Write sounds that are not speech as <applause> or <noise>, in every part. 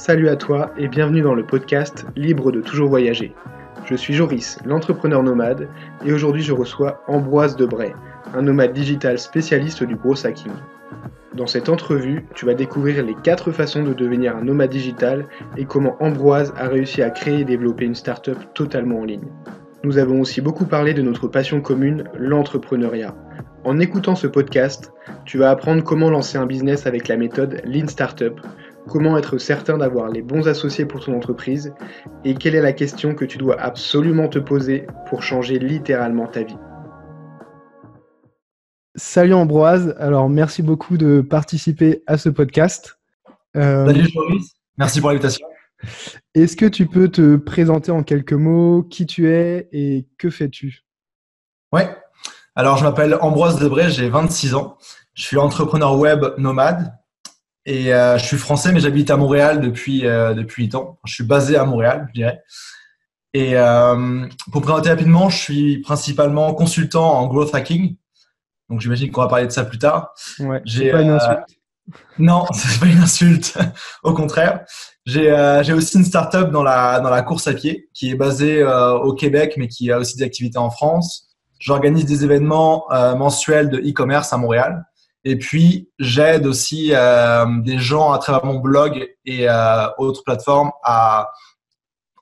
Salut à toi et bienvenue dans le podcast Libre de toujours voyager. Je suis Joris, l'entrepreneur nomade, et aujourd'hui je reçois Ambroise Debray, un nomade digital spécialiste du gros hacking. Dans cette entrevue, tu vas découvrir les 4 façons de devenir un nomade digital et comment Ambroise a réussi à créer et développer une startup totalement en ligne. Nous avons aussi beaucoup parlé de notre passion commune, l'entrepreneuriat. En écoutant ce podcast, tu vas apprendre comment lancer un business avec la méthode Lean Startup, comment être certain d'avoir les bons associés pour ton entreprise et quelle est la question que tu dois absolument te poser pour changer littéralement ta vie. Salut Ambroise, alors merci beaucoup de participer à ce podcast. Euh, Salut Joris, merci pour l'invitation. Est-ce que tu peux te présenter en quelques mots qui tu es et que fais-tu? Ouais, alors je m'appelle Ambroise Debray, j'ai 26 ans. Je suis entrepreneur web nomade et euh, je suis français, mais j'habite à Montréal depuis, euh, depuis 8 ans. Je suis basé à Montréal, je dirais. Et euh, pour présenter rapidement, je suis principalement consultant en growth hacking. Donc j'imagine qu'on va parler de ça plus tard. Ouais, j'ai pas une insulte. Non, <laughs> c'est pas une insulte. <laughs> Au contraire, j'ai aussi une startup dans la dans la course à pied qui est basée au Québec, mais qui a aussi des activités en France. J'organise des événements mensuels de e-commerce à Montréal. Et puis, j'aide aussi euh, des gens à travers mon blog et euh, autres plateformes à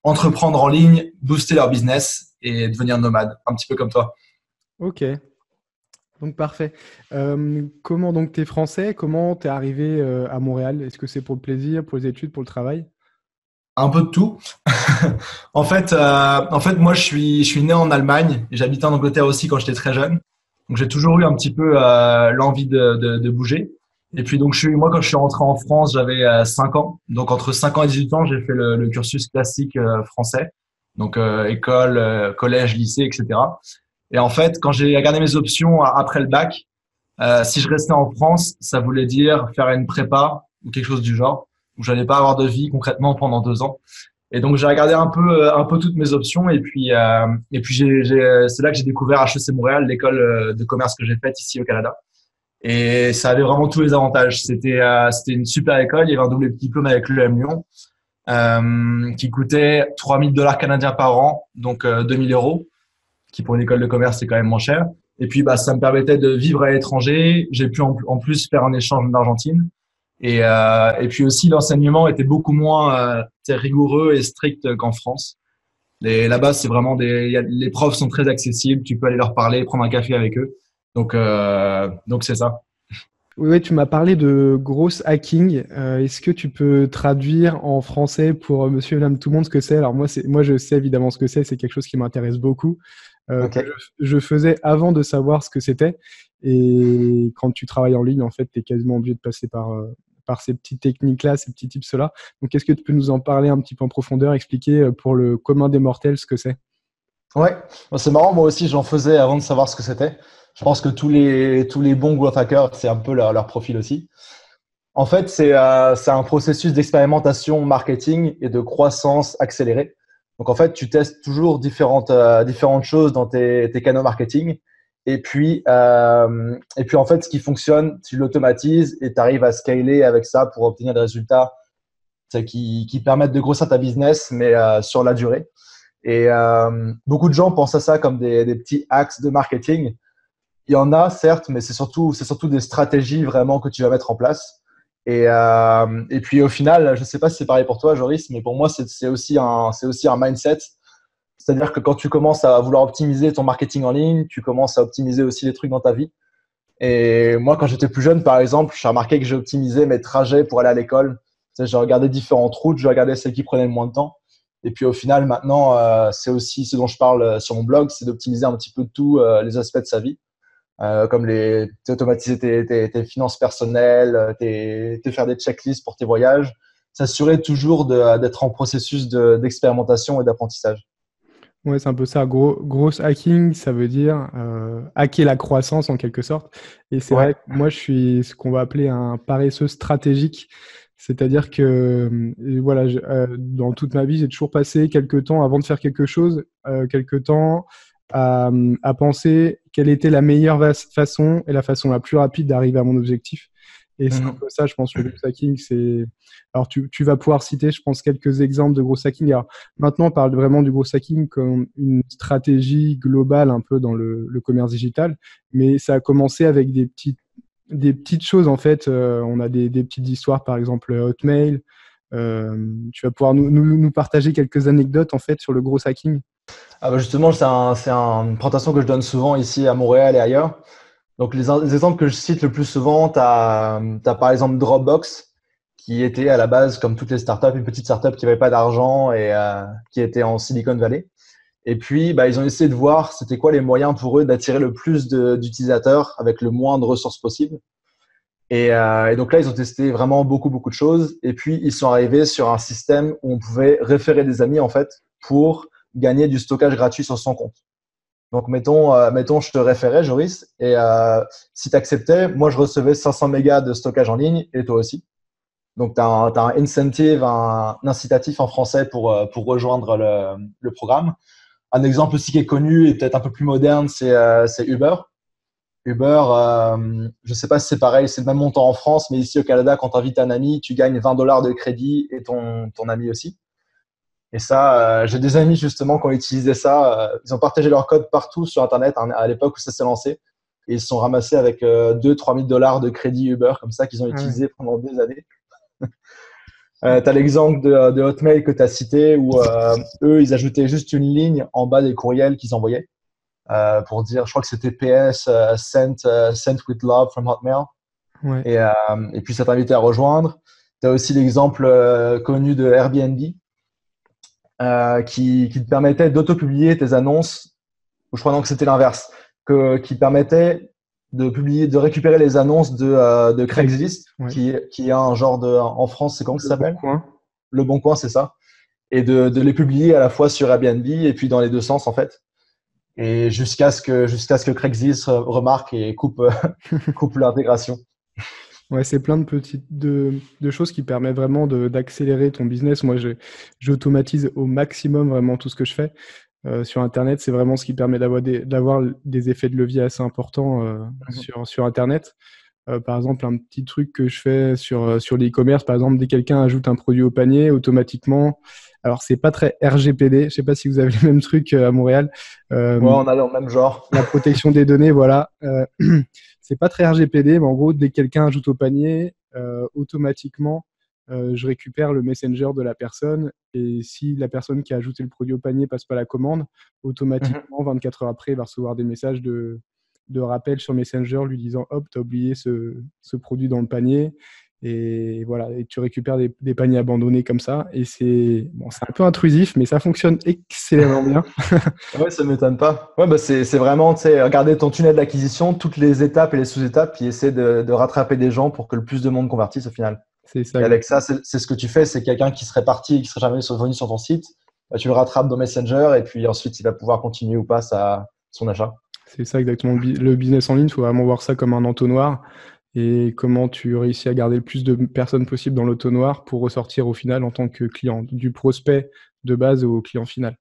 entreprendre en ligne, booster leur business et devenir nomade, un petit peu comme toi. Ok. Donc parfait. Euh, comment donc tu es français? Comment tu es arrivé à Montréal? Est-ce que c'est pour le plaisir, pour les études, pour le travail? Un peu de tout. <laughs> en fait, en fait, moi je suis je suis né en Allemagne. J'habitais en Angleterre aussi quand j'étais très jeune. Donc j'ai toujours eu un petit peu euh, l'envie de, de, de, bouger. Et puis donc je suis, moi quand je suis rentré en France, j'avais euh, 5 ans. Donc entre 5 ans et 18 ans, j'ai fait le, le, cursus classique euh, français. Donc euh, école, collège, lycée, etc. Et en fait, quand j'ai regardé mes options après le bac, si je restais en France, ça voulait dire faire une prépa ou quelque chose du genre, où j'allais pas avoir de vie concrètement pendant deux ans. Et donc j'ai regardé un peu euh, un peu toutes mes options et puis euh, et puis j'ai, c'est là que j'ai découvert HEC Montréal, l'école euh, de commerce que j'ai faite ici au Canada. Et ça avait vraiment tous les avantages. C'était euh, c'était une super école. Il y avait un double diplôme avec l'EM Lyon euh, qui coûtait 3000 dollars canadiens par an, donc 2000 euros, qui pour une école de commerce c'est quand même moins cher. Et puis bah ça me permettait de vivre à l'étranger. J'ai pu en, en plus faire un échange en Argentine. Et, euh, et puis aussi, l'enseignement était beaucoup moins rigoureux et strict qu'en France. Là-bas, c'est vraiment des, y a, les profs sont très accessibles. Tu peux aller leur parler, prendre un café avec eux. Donc, euh, donc c'est ça. Oui, oui, tu m'as parlé de grosse hacking. Euh, Est-ce que tu peux traduire en français pour euh, monsieur et madame tout le monde ce que c'est? Alors moi, moi, je sais évidemment ce que c'est. C'est quelque chose qui m'intéresse beaucoup. Euh, okay. je, je, faisais avant de savoir ce que c'était. Et quand tu travailles en ligne, en fait, tu es quasiment obligé de passer par, euh, par ces petites techniques-là, ces petits tips-là. Donc, est-ce que tu peux nous en parler un petit peu en profondeur, expliquer euh, pour le commun des mortels ce que c'est? Ouais, c'est marrant, moi aussi j'en faisais avant de savoir ce que c'était. Je pense que tous les, tous les bons growth hackers, c'est un peu leur, profil aussi. En fait, c'est euh, un processus d'expérimentation marketing et de croissance accélérée. Donc en fait, tu testes toujours différentes, euh, différentes choses dans tes, tes canaux marketing et puis, euh, et puis en fait, ce qui fonctionne, tu l'automatises et tu arrives à scaler avec ça pour obtenir des résultats qui, qui permettent de grossir ta business, mais euh, sur la durée. Et euh, beaucoup de gens pensent à ça comme des, petits axes de marketing. Il y en a, certes, mais c'est surtout, c'est surtout des stratégies vraiment que tu vas mettre en place. Et, et puis au final, je ne sais pas si c'est pareil pour toi, Joris, mais pour moi, c'est aussi, un, aussi un mindset c'est-à-dire que quand tu commences à vouloir optimiser ton marketing en ligne, tu commences à optimiser aussi les trucs dans ta vie. Et moi, quand j'étais plus jeune, par exemple, j'ai remarqué que j'ai optimisé mes trajets pour aller à l'école. J'ai regardé différentes routes, je regardais celles qui prenaient le moins de temps. Et puis au final, maintenant, euh, c'est aussi ce dont je parle euh, sur mon blog, c'est d'optimiser un petit peu tous euh, les aspects de sa vie, euh, comme les automatiser tes, tes, tes, finances personnelles, tes, te faire des checklists pour tes voyages, s'assurer toujours d'être en processus d'expérimentation et d'apprentissage. Ouais, c'est un peu ça. Gros, gros hacking, ça veut dire euh, hacker la croissance en quelque sorte. Et c'est ouais. vrai que moi, je suis ce qu'on va appeler un paresseux stratégique. C'est-à-dire que euh, voilà, je, euh, dans toute ma vie, j'ai toujours passé quelques temps avant de faire quelque chose, euh, quelques temps à, à, penser quelle était la meilleure façon et la façon la plus rapide d'arriver à mon objectif. Et c'est un peu ça, je pense, le gros hacking. C'est... Alors, tu, tu, vas pouvoir citer, je pense, quelques exemples de gros hacking. Alors, maintenant, on parle vraiment du gros hacking comme une stratégie globale un peu dans le, le commerce digital. Mais ça a commencé avec des petites, des petites choses, en fait. Euh, on a des, des, petites histoires, par exemple, Hotmail. Euh, tu vas pouvoir nous, nous, nous, partager quelques anecdotes, en fait, sur le gros hacking. Ah bah justement, c'est un, un, une présentation que je donne souvent ici à Montréal et ailleurs. Donc, les, exemples que je cite le plus souvent, tu as, par exemple Dropbox, qui était à la base, comme toutes les startups, une petite startup qui n'avait pas d'argent et euh, qui était en Silicon Valley. Et puis, bah, ils ont essayé de voir c'était quoi les moyens pour eux d'attirer le plus d'utilisateurs avec le moins de ressources possible. Et, euh, et, donc là, ils ont testé vraiment beaucoup, beaucoup de choses. Et puis, ils sont arrivés sur un système où on pouvait référer des amis, en fait, pour gagner du stockage gratuit sur son compte. Donc, mettons, euh, mettons, je te référais, Joris, et euh, si tu acceptais, moi, je recevais 500 mégas de stockage en ligne et toi aussi. Donc, tu as, un incentive, un, incitatif en français pour, euh, rejoindre le, programme. Un exemple aussi qui est connu et peut-être un peu plus moderne, c'est Uber. Uber, je ne sais pas si c'est pareil, c'est le même montant en France, mais ici au Canada, quand tu invites un ami, tu gagnes 20 dollars de crédit et ton ami aussi. Et ça, euh, j'ai des amis justement qui ont utilisé ça. Euh, ils ont partagé leur code partout sur Internet hein, à l'époque où ça s'est lancé. Et ils se sont ramassés avec 2-3 000 dollars de crédit Uber comme ça qu'ils ont utilisé pendant des années. <laughs> euh, tu as l'exemple de, de, Hotmail que tu as cité où eux, ils ajoutaient juste une ligne en bas des courriels qu'ils envoyaient euh, pour dire, je crois que c'était PS sent, sent with love from Hotmail. Ouais. Et, euh, et, puis ça t'invitait à rejoindre. Tu as aussi l'exemple euh, connu de Airbnb qui, qui, te permettait d'auto-publier tes annonces. Je crois non que c'était l'inverse, que, qui permettait de publier, de récupérer les annonces de, de Craigslist, qui, qui est un genre de, en France, c'est comment ça s'appelle bon Le Bon Coin, c'est ça. Et de, de les publier à la fois sur Airbnb et puis dans les deux sens en fait et jusqu'à ce que jusqu'à ce que Craigslist remarque et coupe <laughs> coupe l'intégration. Ouais, c'est plein de petites de, de, choses qui permettent vraiment d'accélérer ton business. Moi, j'automatise au maximum vraiment tout ce que je fais euh, sur Internet. C'est vraiment ce qui permet d'avoir des, effets de levier assez importants euh, mmh sur, sur Internet. Euh, par exemple, un petit truc que je fais sur, sur l'e-commerce, par exemple, dès que quelqu'un ajoute un produit au panier, automatiquement, alors, c'est pas très RGPD. Je sais pas si vous avez le même truc à Montréal. Euh, ouais, on a le même genre. La protection des données, voilà. Euh, c'est pas très RGPD, mais en gros, dès que quelqu'un ajoute au panier, euh, automatiquement, euh, je récupère le messenger de la personne. Et si la personne qui a ajouté le produit au panier passe pas la commande, automatiquement, 24 heures après, il va recevoir des messages de, de rappel sur Messenger lui disant Hop, tu as oublié ce, ce produit dans le panier. Et voilà, et tu récupères des, des paniers abandonnés comme ça. Et c'est bon, un peu intrusif, mais ça fonctionne excellemment bien. <laughs> ouais, ça m'étonne pas. Ouais, bah c'est vraiment, tu sais, regarder ton tunnel d'acquisition, toutes les étapes et les sous-étapes, puis essayer de, de, rattraper des gens pour que le plus de monde convertisse au final. C'est ça. Et avec ça, c'est ce que tu fais, c'est quelqu'un qui serait parti et qui serait jamais revenu sur ton site, bah, tu le rattrapes dans Messenger et puis ensuite il va pouvoir continuer ou pas sa, son achat. C'est ça exactement. Le business en ligne, il faut vraiment voir ça comme un entonnoir et comment tu réussis à garder le plus de personnes possible dans l'auto-noir pour ressortir au final en tant que client, du prospect de base au client final.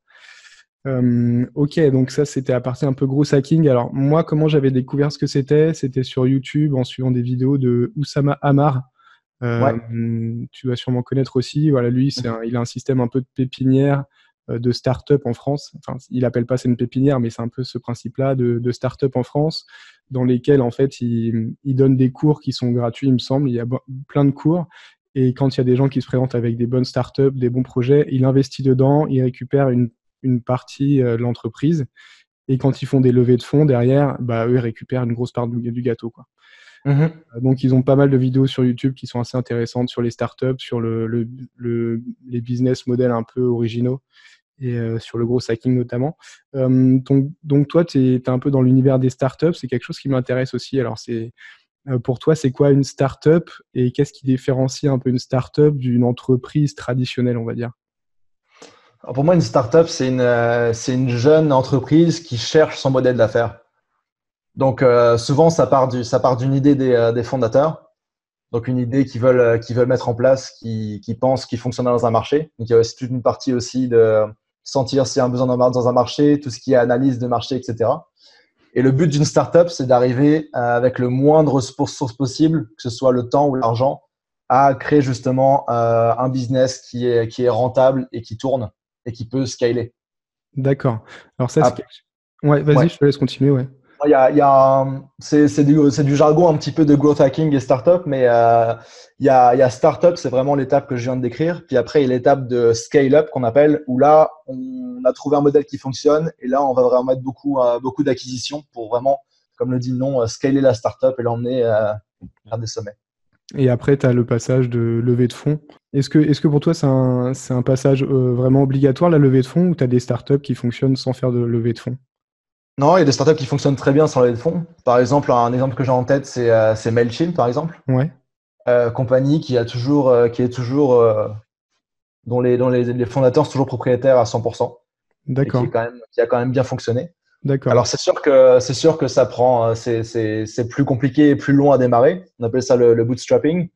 Euh, ok, donc ça c'était à partir un peu gros hacking. Alors moi, comment j'avais découvert ce que c'était? C'était sur YouTube en suivant des vidéos de Oussama Hamar. Euh, ouais. Tu vas sûrement connaître aussi. Voilà, lui, c'est un, il a un système un peu de pépinière euh, de start-up en France. Enfin, il appelle pas ça une pépinière, mais c'est un peu ce principe-là de, de start-up en France dans lesquels en fait il, il, donne des cours qui sont gratuits, il me semble. Il y a plein de cours. Et quand il y a des gens qui se présentent avec des bonnes startups, des bons projets, il investit dedans, il récupère une, une partie euh, de l'entreprise. Et quand ils font des levées de fonds derrière, bah, eux, ils récupèrent une grosse part du, du gâteau. Quoi. Mmh. Donc, ils ont pas mal de vidéos sur YouTube qui sont assez intéressantes sur les startups, sur le, le, le les business models un peu originaux et euh, sur le gros hacking notamment. Euh, donc, donc, toi, tu es, un peu dans l'univers des startups. C'est quelque chose qui m'intéresse aussi. Alors, c'est euh, pour toi, c'est quoi une startup et qu'est-ce qui différencie un peu une startup d'une entreprise traditionnelle, on va dire? Pour moi, une startup, c'est une, c'est une jeune entreprise qui cherche son modèle d'affaires. Donc, souvent, ça part, du, d'une idée des, des fondateurs. Donc une idée qu'ils veulent, qu'ils veulent mettre en place, qui, qui pensent qu'il fonctionne dans un marché. Donc il y a aussi toute une partie aussi de sentir s'il y a un besoin dans un marché, tout ce qui est analyse de marché, etc. Et le but d'une startup, c'est d'arriver avec le moindre ressources possible, que ce soit le temps ou l'argent, à créer justement un business qui est, qui est rentable et qui tourne et qui peut scaler. D'accord. Alors ça, c'est... Ouais, vas-y, je te laisse continuer, ouais. Il y a, c'est, du, jargon un petit peu de growth hacking et startup, mais euh, il, y a, startup, c'est vraiment l'étape que je viens de décrire. Puis après, il y a l'étape de scale up qu'on appelle, où là, on a trouvé un modèle qui fonctionne et là, on va vraiment mettre beaucoup, euh, beaucoup d'acquisitions pour vraiment, comme le dit le nom, euh, scaler la startup et l'emmener vers des sommets. Et après, tu as le passage de levée de fonds. Est-ce que, est que pour toi, c'est un, un, passage vraiment obligatoire, la levée de fonds, ou tu as des startups qui fonctionnent sans faire de levée de fonds? Non, il y a des startups qui fonctionnent très bien sans levée de fonds. Par exemple, un exemple que j'ai en tête, c'est euh, Mailchimp, par exemple. Ouais. Euh, compagnie qui a toujours, euh, qui est toujours, euh, dont, les, dont les, les, fondateurs sont toujours propriétaires à 100%. D'accord. Qui, qui, a quand même bien fonctionné. D'accord. Alors c'est sûr que c'est sûr que ça prend, c'est plus compliqué et plus long à démarrer. On appelle ça le, bootstrapping.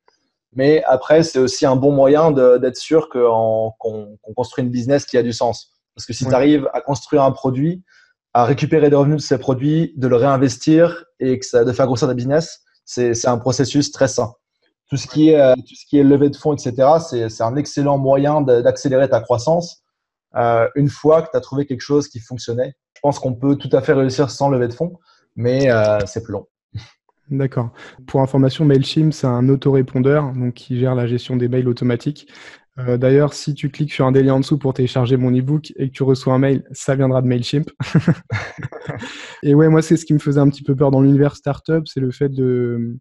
Mais après, c'est aussi un bon moyen d'être sûr qu'on construit une business qui a du sens. Parce que si tu arrives à construire un produit à récupérer des revenus de ces produits, de le réinvestir et que ça, de faire grossir des business, c'est un processus très sain. Tout ce qui est, euh, tout ce qui est levée de fonds, etc., c'est un excellent moyen d'accélérer ta croissance euh, une fois que tu as trouvé quelque chose qui fonctionnait. Je pense qu'on peut tout à fait réussir sans lever de fonds, mais euh, c'est plus long. <laughs> D'accord. Pour information, MailChimp, c'est un autorépondeur donc, qui gère la gestion des mails automatiques. Euh, d'ailleurs, si tu cliques sur un des liens en dessous pour télécharger mon ebook et que tu reçois un mail, ça viendra de Mailchimp. <laughs> et ouais, moi, c'est ce qui me faisait un petit peu peur dans l'univers startup, c'est le fait de.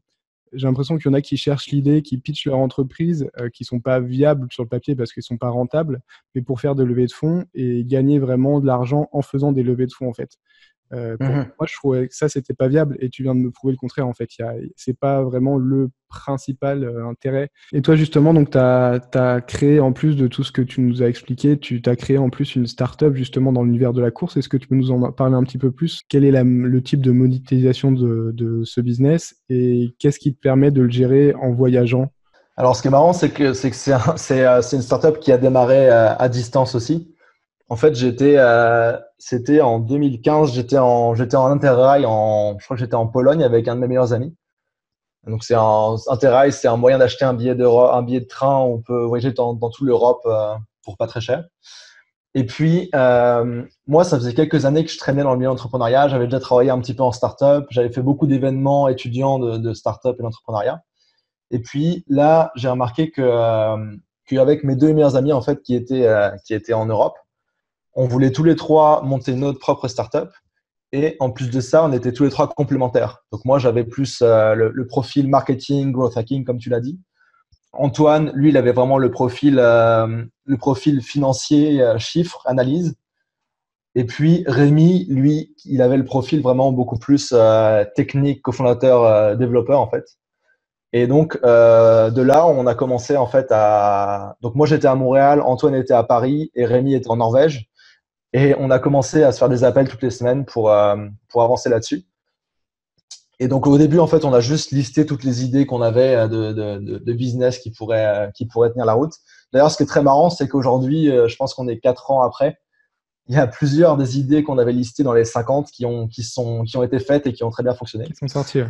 J'ai l'impression qu'il y en a qui cherchent l'idée, qui pitchent leur entreprise, qui euh, qui sont pas viables sur le papier parce qu'ils sont pas rentables, mais pour faire de levées de fonds et gagner vraiment de l'argent en faisant des levées de fonds en fait. Euh, pour mmh Moi, je trouvais que ça, c'était pas viable et tu viens de me prouver le contraire. En fait, c'est pas vraiment le principal euh, intérêt. Et toi, justement, donc, tu as, créé, en plus de tout ce que tu nous as expliqué, tu as créé en plus une startup justement dans l'univers de la course. Est-ce que tu peux nous en parler un petit peu plus? Quel est le type de monétisation de, de ce business? Et qu'est-ce qui te permet de le gérer en voyageant? Alors, ce qui est marrant, c'est que c'est c'est euh, une startup qui a démarré à distance aussi. En fait, j'étais, euh, c'était en 2015, j'étais en, j'étais en interrail, en, je crois que j'étais en Pologne avec un de mes meilleurs amis. Donc c'est un interrail, c'est un moyen d'acheter un billet de, un billet de train. On peut voyager dans, dans toute l'Europe euh, pour pas très cher. Et puis euh, moi, ça faisait quelques années que je traînais dans le milieu entrepreneuriat. J'avais déjà travaillé un petit peu en start-up. J'avais fait beaucoup d'événements étudiants de, de start-up et d'entrepreneuriat. Et puis là, j'ai remarqué que euh, qu'avec mes deux meilleurs amis en fait qui étaient euh, qui étaient en Europe, on voulait tous les trois monter notre propre startup. Et en plus de ça, on était tous les trois complémentaires. Donc moi, j'avais plus euh, le, profil marketing, growth hacking, comme tu l'as dit. Antoine, lui, il avait vraiment le profil, euh, le profil financier, euh, chiffres, analyse. Et puis Rémi, lui, il avait le profil vraiment beaucoup plus technique, cofondateur, développeur en fait. Et donc de là, on a commencé en fait à. Donc moi, j'étais à Montréal, Antoine était à Paris et Rémi était en Norvège. Et on a commencé à se faire des appels toutes les semaines pour, euh, pour avancer là-dessus. Et donc au début, en fait, on a juste listé toutes les idées qu'on avait euh, de, de, de, business qui pourraient, euh, qui pourraient tenir la route. D'ailleurs, ce qui est très marrant, c'est qu'aujourd'hui, je pense qu'on est quatre ans après, il y a plusieurs des idées qu'on avait listées dans les 50 qui ont, qui, sont, qui ont été faites et qui ont très bien fonctionné. Qui sont sorties.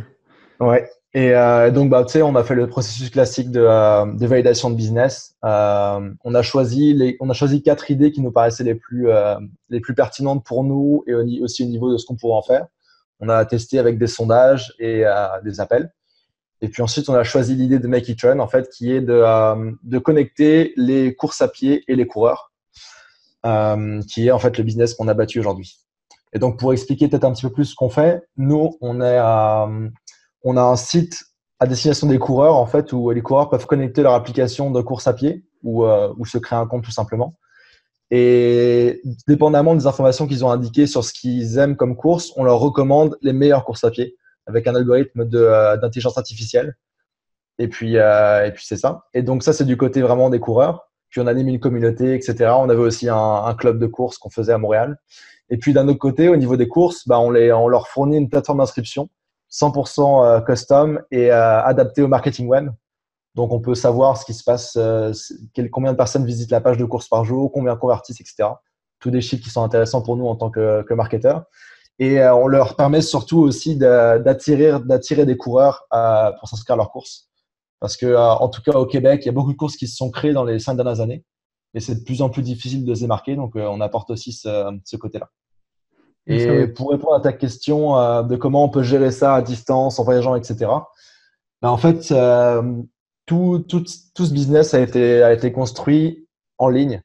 Ouais. Et euh, donc, bah, tu sais, on a fait le processus classique de, euh, validation de business. Euh, on a choisi on a choisi quatre idées qui nous paraissaient les plus, les plus pertinentes pour nous et aussi au niveau de ce qu'on pourrait en faire. On a testé avec des sondages et des appels. Et puis ensuite, on a choisi l'idée de Make It Run, en fait, qui est de, de connecter les courses à pied et les coureurs, qui est en fait le business qu'on a battu aujourd'hui. Et donc, pour expliquer peut-être un petit peu plus ce qu'on fait, nous, on est on a un site à destination des coureurs, en fait, où les coureurs peuvent connecter leur application de course à pied ou, euh, ou se créer un compte tout simplement. Et dépendamment des informations qu'ils ont indiquées sur ce qu'ils aiment comme course, on leur recommande les meilleures courses à pied avec un algorithme euh, d'intelligence artificielle. Et puis, euh, et puis c'est ça. Et donc ça, c'est du côté vraiment des coureurs. Puis on anime une communauté, etc. On avait aussi un, un club de course qu'on faisait à Montréal. Et puis d'un autre côté, au niveau des courses, bah, on, les, on leur fournit une plateforme d'inscription 100% euh, custom et euh, adapté au marketing web. Donc, on peut savoir ce qui se passe, euh, combien de personnes visitent la page de course par jour, combien convertissent, etc. Tous des chiffres qui sont intéressants pour nous en tant que, que marketeurs. Et on leur permet surtout aussi d'attirer, des coureurs pour s'inscrire à leurs courses. Parce que, en tout cas, au Québec, il y a beaucoup de courses qui se sont créées dans les cinq dernières années. Et c'est de plus en plus difficile de se démarquer. Donc, on apporte aussi ce, ce côté-là. Et pour répondre à ta question de comment on peut gérer ça à distance, en voyageant, etc. Ben, en fait, tout, tout, tout, ce business a été, a été construit en ligne.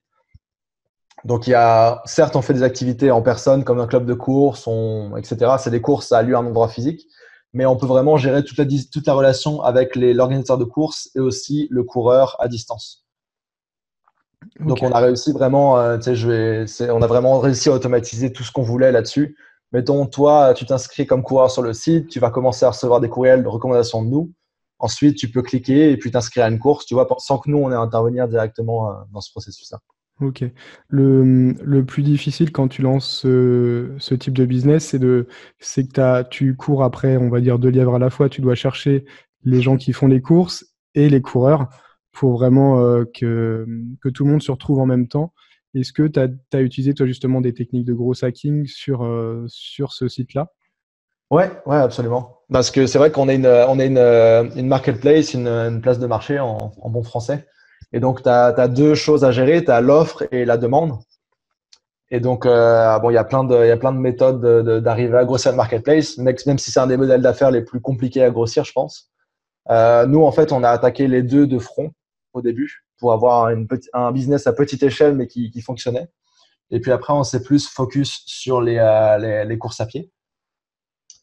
Donc, il y a, certes, on fait des activités en personne comme un club de course, on, etc. C'est des courses à lieu à un endroit physique, mais on peut vraiment gérer toute la, toute la relation avec l'organisateur de course et aussi le coureur à distance. Donc, on a réussi vraiment, euh, je vais, on a vraiment réussi à automatiser tout ce qu'on voulait là-dessus. Mettons, toi, tu t'inscris comme coureur sur le site, tu vas commencer à recevoir des courriels de recommandations de nous. Ensuite, tu peux cliquer et puis t'inscrire à une course, tu vois, sans que nous, on ait à intervenir directement euh, dans ce processus-là. Ok. Le, le, plus difficile quand tu lances ce, ce type de business, c'est de, c'est que as, tu cours après, on va dire, deux lièvres à la fois. Tu dois chercher les gens qui font les courses et les coureurs pour vraiment euh, que, que tout le monde se retrouve en même temps. Est-ce que tu as, utilisé, toi, justement, des techniques de gros hacking sur, euh, sur ce site-là? Ouais, ouais, absolument. Parce que c'est vrai qu'on est une, on une, une marketplace, une, place de marché en, bon français. Et donc, tu as, deux choses à gérer. Tu as l'offre et la demande. Et donc, euh, bon, il y a plein de, il y a plein de méthodes d'arriver à grossir le marketplace, même si c'est un des modèles d'affaires les plus compliqués à grossir, je pense. Euh, nous, en fait, on a attaqué les deux de front au début pour avoir une un business à petite échelle, mais qui, qui fonctionnait. Et puis après, on s'est plus focus sur les, euh, les, les, courses à pied.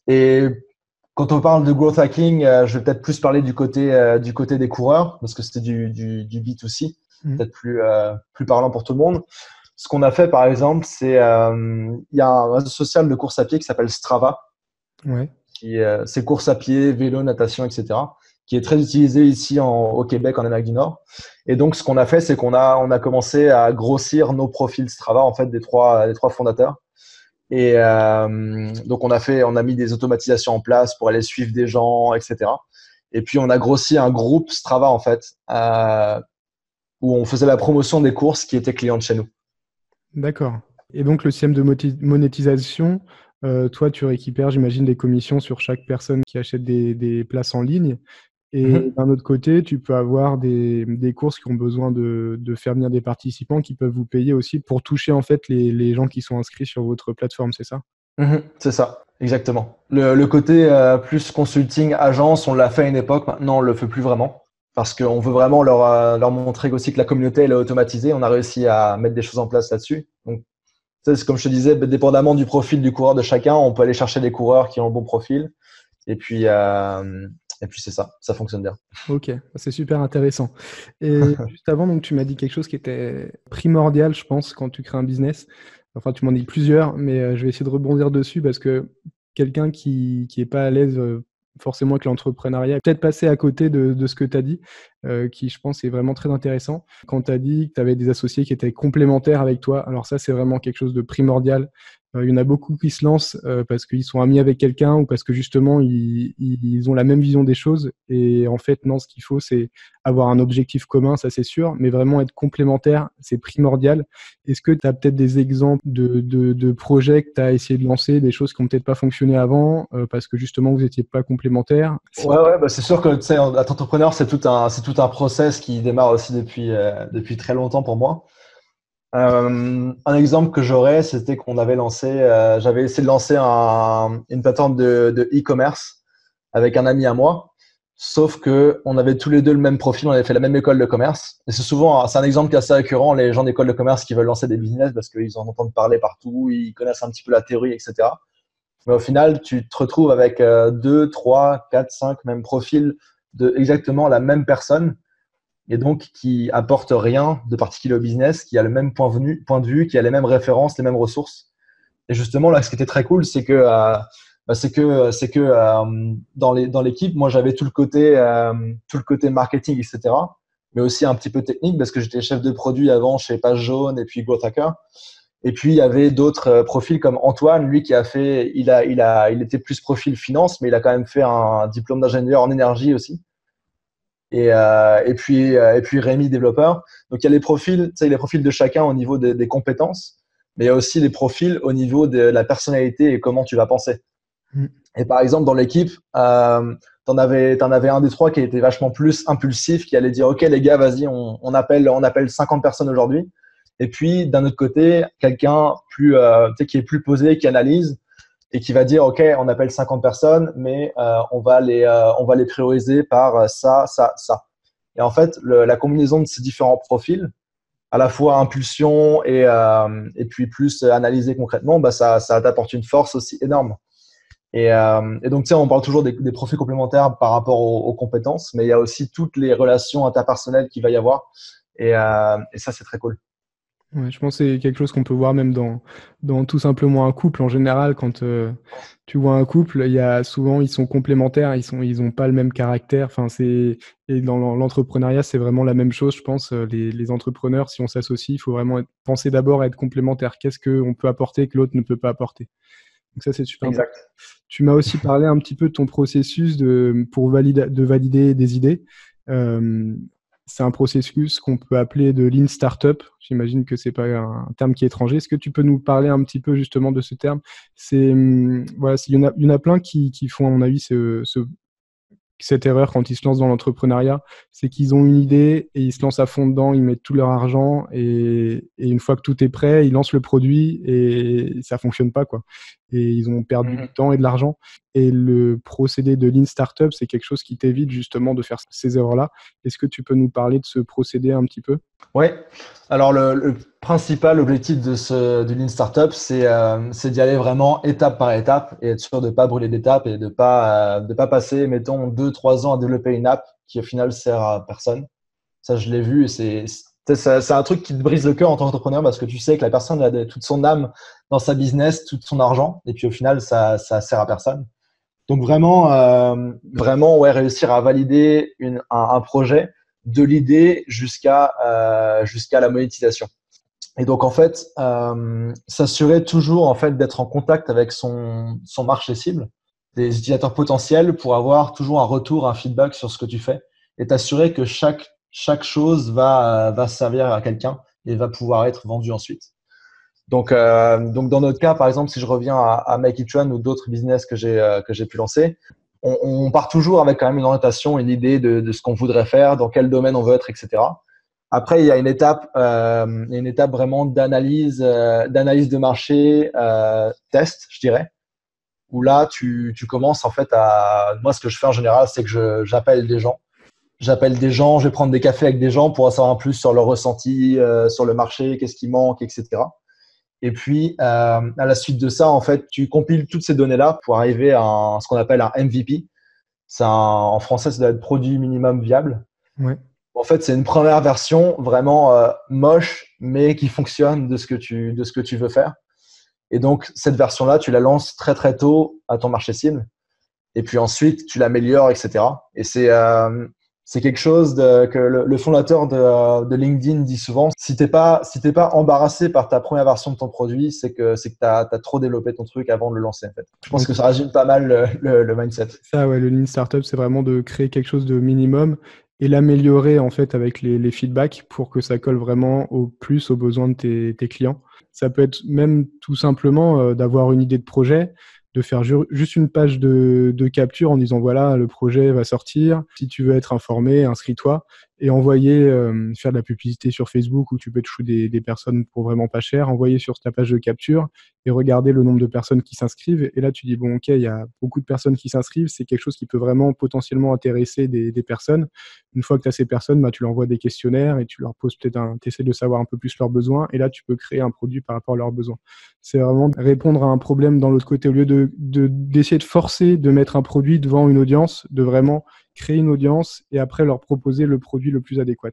Et quand on parle de growth hacking, euh, je vais peut-être plus parler du côté, euh, du côté des coureurs, parce que c'était du, du, du, B2C, mmh. peut-être plus, plus parlant pour tout le monde. Ce qu'on a fait, par exemple, c'est il y a un réseau social de course à pied qui s'appelle Strava. Ouais. c'est course à pied, vélo, natation, etc. qui est très utilisé ici au Québec, en Amérique du Nord. Et donc, ce qu'on a fait, c'est qu'on a, on a commencé à grossir nos profils Strava, en fait, des trois, des trois fondateurs. Et euh, donc, on a fait, on a mis des automatisations en place pour aller suivre des gens, etc. Et puis, on a grossi un groupe Strava, en fait, euh, où on faisait la promotion des courses qui étaient clients de chez nous. D'accord. Et donc, le système de monétisation, euh, toi, tu récupères, j'imagine, des commissions sur chaque personne qui achète des places en ligne. Et mmh d'un autre côté, tu peux avoir des, des courses qui ont besoin de, de, faire venir des participants qui peuvent vous payer aussi pour toucher en fait les, les gens qui sont inscrits sur votre plateforme, c'est ça? Mmh C'est ça, exactement. Le, le côté euh, plus consulting, agence, on l'a fait à une époque, maintenant on le fait plus vraiment. Parce qu'on veut vraiment leur, euh, leur montrer aussi que la communauté elle est automatisée. On a réussi à mettre des choses en place là-dessus. Donc, c'est comme je te disais, dépendamment du profil du coureur de chacun, on peut aller chercher des coureurs qui ont le bon profil. Et puis, euh, et puis c'est ça, ça fonctionne bien. Ok, c'est super intéressant. Et <laughs> juste avant, donc tu m'as dit quelque chose qui était primordial, je pense, quand tu crées un business. Enfin, tu m'en dis plusieurs, mais euh, je vais essayer de rebondir dessus parce que quelqu'un qui n'est pas à l'aise euh, forcément avec l'entrepreneuriat, peut-être passer à côté de, de ce que tu as dit, euh, qui je pense est vraiment très intéressant. Quand tu as dit que tu avais des associés qui étaient complémentaires avec toi, alors ça c'est vraiment quelque chose de primordial. Euh, il y en a beaucoup qui se lancent euh, parce qu'ils sont amis avec quelqu'un ou parce que justement ils, ont la même vision des choses. Et en fait, non, ce qu'il faut, c'est avoir un objectif commun, ça c'est sûr, mais vraiment être complémentaire, c'est primordial. Est-ce que tu as peut-être des exemples de, projets que tu as essayé de lancer, des choses qui n'ont peut-être pas fonctionné avant euh, parce que justement vous n'étiez pas complémentaires? Ouais, ouais bah c'est sûr que tu sais, entrepreneur, c'est tout un, tout process qui démarre aussi depuis très longtemps pour moi. Euh, un exemple que j'aurais, c'était qu'on avait lancé, euh, j'avais essayé de lancer un, une plateforme de e-commerce avec un ami à moi. Sauf que on avait tous les deux le même profil, on avait fait la même école de commerce. Et c'est souvent, c'est un exemple qui est assez récurrent, les gens d'école de commerce qui veulent lancer des business parce qu'ils en entendent parler partout, ils connaissent un petit peu la théorie, etc. Mais au final, tu te retrouves avec euh, deux, trois, quatre, cinq mêmes profils de exactement la même personne et donc qui apporte rien de particulier au business, qui a le même point, de vue, qui a les mêmes références, les mêmes ressources. Et justement, là, ce qui était très cool, c'est que, euh, bah, c'est que, c'est que euh, dans, les, dans l'équipe, moi, j'avais tout le côté, euh, tout le côté marketing, etc., mais aussi un petit peu technique parce que j'étais chef de produit avant chez Page Jaune et puis Growth Hacker. Et puis il y avait d'autres profils comme Antoine, lui qui a fait, il a, il a, il était plus profil finance, mais il a quand même fait un diplôme d'ingénieur en énergie aussi et, euh, et puis euh, et puis Rémi développeur. Donc il y a les profils, tu sais, les profils de chacun au niveau des, des compétences. mais il y a aussi les profils au niveau de la personnalité et comment tu vas penser. Mm. Et par exemple, dans l'équipe, euh, t'en avais, en avais un des trois qui était vachement plus impulsif, qui allait dire, OK, les gars, vas-y, on, on, appelle, on appelle 50 personnes aujourd'hui. Et puis, d'un autre côté, quelqu'un plus, euh, qui est plus posé, qui analyse et qui va dire, OK, on appelle 50 personnes, mais euh, on, va les, euh, on va les prioriser par ça, ça, ça. Et en fait, la combinaison de ces différents profils, à la fois impulsion et, euh, et puis plus analyser concrètement, bah, ça, ça t'apporte une force aussi énorme. Et, euh, donc, tu sais, on parle toujours des, profils complémentaires par rapport aux, compétences, mais il y a aussi toutes les relations interpersonnelles qu'il va y avoir. Euh, et ça, c'est très cool. Ouais, je pense que c'est quelque chose qu'on peut voir même dans, dans tout simplement un couple. En général, quand euh, tu vois un couple, il y a souvent ils sont complémentaires, ils sont ils ont pas le même caractère. Enfin, c'est et dans l'entrepreneuriat, c'est vraiment la même chose. Je pense les, les entrepreneurs, si on s'associe, il faut vraiment être, penser d'abord à être complémentaire. Qu'est-ce qu'on peut apporter que l'autre ne peut pas apporter? Donc ça, c'est super. Exact. Tu m'as aussi parlé un petit peu de ton processus de pour valider de valider des idées. Euh, c'est un processus qu'on peut appeler de lean startup. J'imagine que c'est pas un terme qui est étranger. Est-ce que tu peux nous parler un petit peu justement de ce terme? C'est hum, voilà, il y en a, il y en a plein qui, qui font à mon avis ce, ce, cette erreur quand ils se lancent dans l'entrepreneuriat, c'est qu'ils ont une idée et ils se lancent à fond dedans, ils mettent tout leur argent et, et, une fois que tout est prêt, ils lancent le produit et ça fonctionne pas quoi. Et ils ont perdu mmh. du temps et de l'argent. Et le procédé de Lean Startup, c'est quelque chose qui t'évite justement de faire ces erreurs-là. Est-ce que tu peux nous parler de ce procédé un petit peu? Oui. Alors le, principal objectif de ce de Lean Startup, c'est euh, d'y aller vraiment étape par étape et être sûr de ne pas brûler d'étapes et de pas euh, pas passer, mettons, deux trois ans à développer une app qui au final sert à personne. Ça, je l'ai vu et c'est c'est un truc qui te brise le cœur en tant qu'entrepreneur parce que tu sais que la personne a toute son âme dans sa business, tout son argent, et puis au final, ça, ça sert à personne. Donc vraiment, euh, vraiment, réussir à valider un, projet de l'idée jusqu'à euh, jusqu'à la monétisation. Et donc en fait, euh, s'assurer toujours en fait d'être en contact avec son marché cible, des utilisateurs potentiels pour avoir toujours un retour, un feedback sur ce que tu fais, et t'assurer que chaque chaque chose va, va servir à quelqu'un et va pouvoir être vendu ensuite. Donc, euh, donc dans notre cas, par exemple, si je reviens à, à Make It Run ou d'autres business que j'ai euh, que j'ai pu lancer, on, part toujours avec quand même une orientation, une idée de, ce qu'on voudrait faire, dans quel domaine on veut être, etc. Après, il y a une étape, euh, une étape vraiment d'analyse, d'analyse de marché, test, je dirais, où là, tu, tu commences en fait à. Moi, ce que je fais en général, c'est que j'appelle des gens j'appelle des gens, je vais prendre des cafés avec des gens pour en savoir plus sur leur ressenti, sur le marché, qu'est-ce qui manque, etc. Et puis, euh, à la suite de ça, en fait, tu compiles toutes ces données-là pour arriver à un, ce qu'on appelle un MVP. En français, ça doit être produit minimum viable. En fait, c'est une première version vraiment euh, moche, mais qui fonctionne de ce que tu de ce que tu veux faire. Et donc, cette version-là, tu la lances très très tôt à ton marché cible. Et puis ensuite, tu l'améliores, etc. Et c'est euh, c'est quelque chose de, que le, le fondateur de, de, LinkedIn dit souvent. Si t'es pas, si t'es pas embarrassé par ta première version de ton produit, c'est que c'est que t'as as trop développé ton truc avant de le lancer. En fait, je pense que ça résume pas mal le, le, le mindset. Ça, ouais, le lean startup, c'est vraiment de créer quelque chose de minimum et l'améliorer en fait avec les, les, feedbacks pour que ça colle vraiment au plus aux besoins de tes, tes clients. Ça peut être même tout simplement euh, d'avoir une idée de projet, de faire juste une page de, capture en disant voilà le projet va sortir. Si tu veux être informé inscris-toi et envoyer euh, faire de la publicité sur Facebook où tu peux toucher des, des, personnes pour vraiment pas cher envoyer sur ta page de capture et regarder le nombre de personnes qui s'inscrivent. Et là tu dis bon ok il y a beaucoup de personnes qui s'inscrivent c'est quelque chose qui peut vraiment potentiellement intéresser des, personnes. Une fois que tu as ces personnes bah, tu leur envoies des questionnaires et tu leur poses peut-être un tu essaies de savoir un peu plus leurs besoins et là tu peux créer un produit par rapport à leurs besoins. C'est vraiment répondre à un problème dans l'autre côté. Au lieu de d'essayer de, de forcer de mettre un produit devant une audience de vraiment créer une audience et après leur proposer le produit le plus adéquat.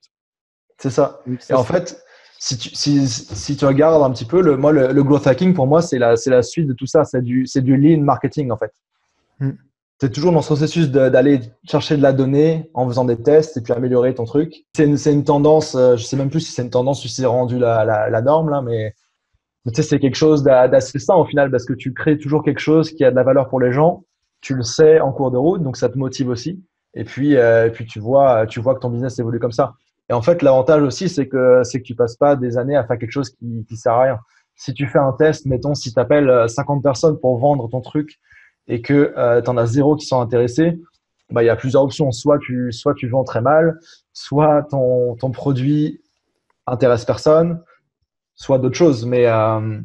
C'est ça. Et en fait, si tu, si, si tu regardes un petit peu, le, moi, le, le growth hacking, pour moi, c'est la, la suite de tout ça. C'est du, du lean marketing, en fait. Mm. Tu es toujours dans ce processus d'aller chercher de la donnée en faisant des tests et puis améliorer ton truc. C'est une, une, tendance, euh, je sais même plus si c'est une tendance ou si c'est rendu la, la, la, norme, là, mais, mais tu sais, c'est quelque chose d'assez sain au final parce que tu crées toujours quelque chose qui a de la valeur pour les gens. Tu le sais en cours de route, donc ça te motive aussi. Et puis, euh, et puis tu vois, tu vois que ton business évolue comme ça. Et en fait, l'avantage aussi, c'est que c'est que tu passes pas des années à faire quelque chose qui, qui sert à rien. si tu fais un test, mettons, si tu appelles 50 personnes pour vendre ton truc et que tu en as zéro qui sont intéressés, bah, il y a plusieurs options. Soit tu, soit tu vends très mal, soit ton, ton produit intéresse personne, soit d'autres choses. Mais, euh,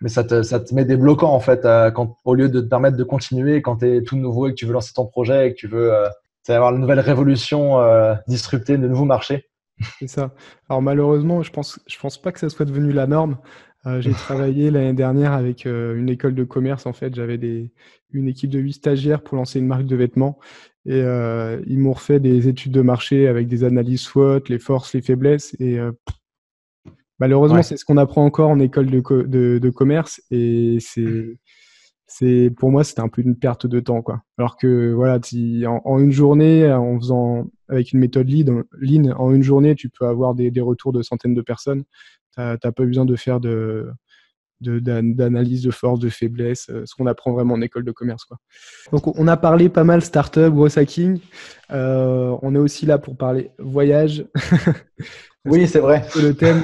mais ça te, ça te met des bloquants, en fait, euh, quand, au lieu de te permettre de continuer quand tu es tout nouveau et que tu veux lancer ton projet et que tu veux euh, avoir une nouvelle révolution, disrupter de nouveaux marchés. C'est ça. Alors malheureusement, je pense, je pense pas que ça soit devenu la norme. j'ai <laughs> travaillé l'année dernière avec une école de commerce. En fait, j'avais des, une équipe de huit stagiaires pour lancer une marque de vêtements. Et ils m'ont refait des études de marché avec des analyses SWOT, les forces, les faiblesses. Et Malheureusement, c'est ce qu'on apprend encore en école de, de, commerce et c'est c'est pour moi c'était un peu une perte de temps quoi. Alors que voilà, en, une journée, en faisant avec une méthode lean, en une journée, tu peux avoir des, des retours de centaines de personnes. Tu n'as pas besoin de faire de d'analyse de, force, de faiblesse, euh, ce qu'on apprend vraiment en école de commerce. Quoi. Donc on a parlé pas mal startup, gros hacking. Euh, on est aussi là pour parler voyage. <laughs> oui, c'est vrai. Le thème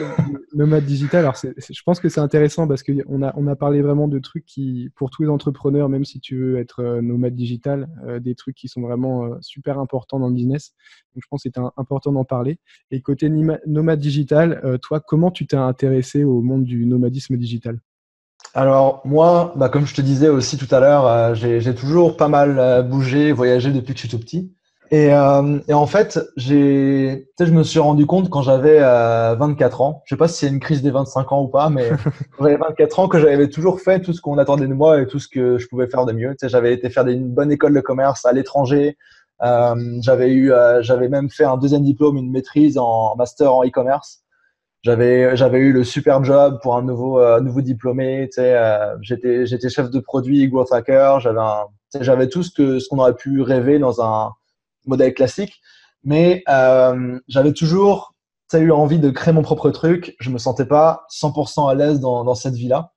nomade digital. Alors je pense que c'est intéressant parce qu'on a, on a parlé vraiment de trucs qui, pour tous les entrepreneurs, même si tu veux être euh, nomade digital, des trucs qui sont vraiment super importants dans le business. Donc je pense que c'est important d'en parler. Et côté nomade digital, toi, comment tu t'es intéressé au monde du nomadisme digital? Alors moi, bah, comme je te disais aussi tout à l'heure, euh, j'ai toujours pas mal euh, bougé, voyagé depuis que je suis tout petit. Et, euh, et en fait, j'ai, je me suis rendu compte quand j'avais 24 ans, je sais pas si c'est une crise des 25 ans ou pas, mais <laughs> quand j'avais 24 ans que j'avais toujours fait tout ce qu'on attendait de moi et tout ce que je pouvais faire de mieux. J'avais été faire une bonne école de commerce à l'étranger. j'avais eu, j'avais même fait un deuxième diplôme, une maîtrise en master en e-commerce. J'avais j'avais eu le super job pour un nouveau euh, nouveau diplômé. Tu sais, euh, j'étais j'étais chef de produit, growth hacker. J'avais j'avais tout ce que ce qu'on aurait pu rêver dans un modèle classique. Mais euh, j'avais toujours eu envie de créer mon propre truc. Je me sentais pas 100% à l'aise dans, cette vie-là.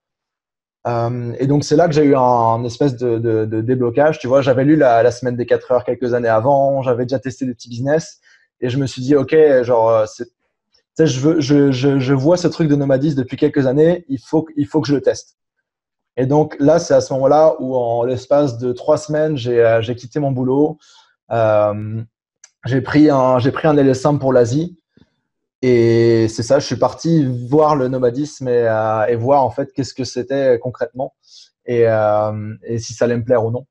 Euh, et donc c'est là que j'ai eu un, espèce de, déblocage. Tu vois, j'avais lu la, semaine des 4 heures quelques années avant. J'avais déjà testé des petits business et je me suis dit ok, genre c'est je, veux, je, je, vois ce truc de nomadisme depuis quelques années, il faut, il faut que je le teste. Et donc là, c'est à ce moment-là où, en l'espace de trois semaines, j'ai euh, quitté mon boulot. Euh, j'ai pris un, j'ai pris un LSM pour l'Asie. Et c'est ça, je suis parti voir le nomadisme et, euh, et voir en fait qu'est-ce que c'était concrètement et, euh, et si ça allait me plaire ou non.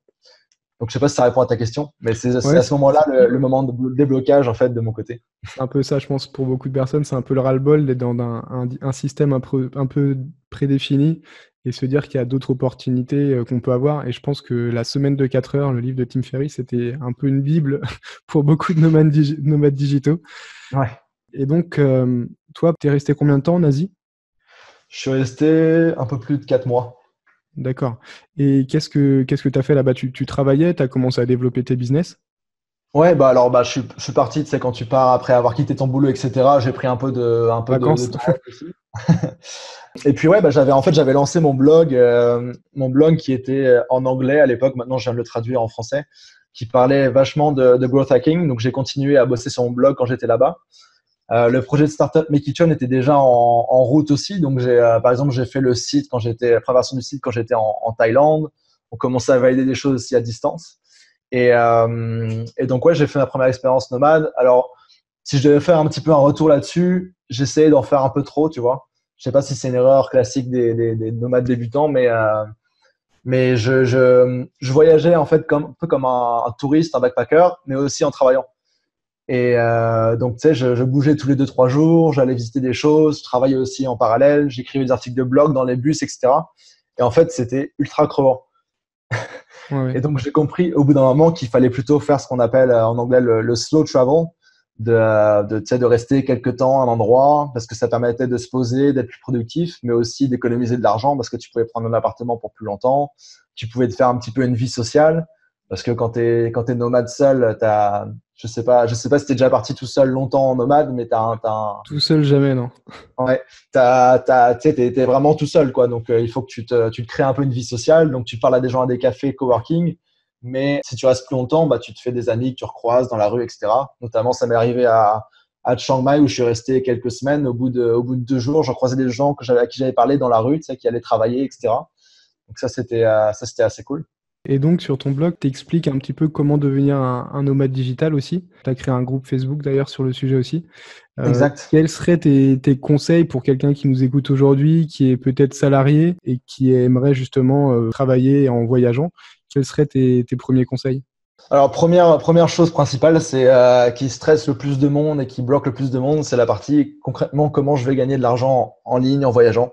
Donc, je sais pas si ça répond à ta question, mais c'est à ce moment-là le, moment de déblocage en fait de mon côté. C'est un peu ça, je pense, pour beaucoup de personnes, c'est un peu le ras-le-bol d'être dans un, un, système un peu, un peu prédéfini et se dire qu'il y a d'autres opportunités euh, qu'on peut avoir. Et je pense que la semaine de 4 heures, le livre de Tim Ferriss, c'était un peu une bible <laughs> pour beaucoup de nomades, digitaux. Ouais. Et donc, euh, toi, tu es resté combien de temps en Asie? Je suis resté un peu plus de 4 mois. D'accord. Et qu'est-ce que qu'est-ce que tu as fait là-bas? Tu, tu, travaillais, tu as commencé à développer tes business? Ouais, bah alors bah je suis, je suis parti, tu sais, quand tu pars après avoir quitté ton boulot, etc. J'ai pris un peu de un peu de, <laughs> Et puis ouais, bah j'avais en fait j'avais lancé mon blog, euh, mon blog qui était en anglais à l'époque. Maintenant, je viens de le traduire en français, qui parlait vachement de, de growth hacking. Donc j'ai continué à bosser sur mon blog quand j'étais là-bas. Euh, le projet de startup Make It était déjà en, en route aussi. Donc, j'ai, euh, par exemple, j'ai fait le site quand j'étais, la préparation du site quand j'étais en, en, Thaïlande. On commençait à valider des choses aussi à distance. Et, euh, et donc, ouais, j'ai fait ma première expérience nomade. Alors, si je devais faire un petit peu un retour là-dessus, j'essayais d'en faire un peu trop, tu vois. Je sais pas si c'est une erreur classique des, des, des nomades débutants, mais euh, mais je, je, je, voyageais en fait comme, un peu comme un, un touriste, un backpacker, mais aussi en travaillant. Et euh, donc, tu sais, je, je, bougeais tous les deux, trois jours, j'allais visiter des choses, je travaillais aussi en parallèle, j'écrivais des articles de blog dans les bus, etc. Et en fait, c'était ultra crevant. <laughs> Et donc, j'ai compris au bout d'un moment qu'il fallait plutôt faire ce qu'on appelle euh, en anglais le, slow travel, de, de, de rester quelques temps à un endroit parce que ça permettait de se poser, d'être plus productif, mais aussi d'économiser de l'argent parce que tu pouvais prendre un appartement pour plus longtemps, tu pouvais te faire un petit peu une vie sociale parce que quand tu es, quand es nomade seul, tu as je sais pas, je sais pas si t'es déjà parti tout seul longtemps en nomade, mais t'as un, un, Tout seul jamais, non. Ouais, t'as, t'as, tu t'es, t'es vraiment tout seul, quoi. Donc, euh, il faut que tu te, tu te crées un peu une vie sociale. Donc, tu parles à des gens à des cafés, coworking. Mais si tu restes plus longtemps, bah, tu te fais des amis que tu recroises dans la rue, etc. Notamment, ça m'est arrivé à, à Chiang Mai où je suis resté quelques semaines. Au bout de, au bout de deux jours, j'en croisais des gens que à qui j'avais parlé dans la rue, tu sais, qui allaient travailler, etc. Donc ça, c'était ça, c'était assez cool. Et donc, sur ton blog, tu expliques un petit peu comment devenir un, nomade digital aussi. Tu as créé un groupe Facebook d'ailleurs sur le sujet aussi. Euh, exact. Quels seraient tes, conseils pour quelqu'un qui nous écoute aujourd'hui, qui est peut-être salarié et qui aimerait justement euh, travailler en voyageant? Quels seraient tes, premiers conseils? Alors, première, première chose principale, c'est euh, qui stresse le plus de monde et qui bloque le plus de monde, c'est la partie concrètement comment je vais gagner de l'argent en ligne en voyageant.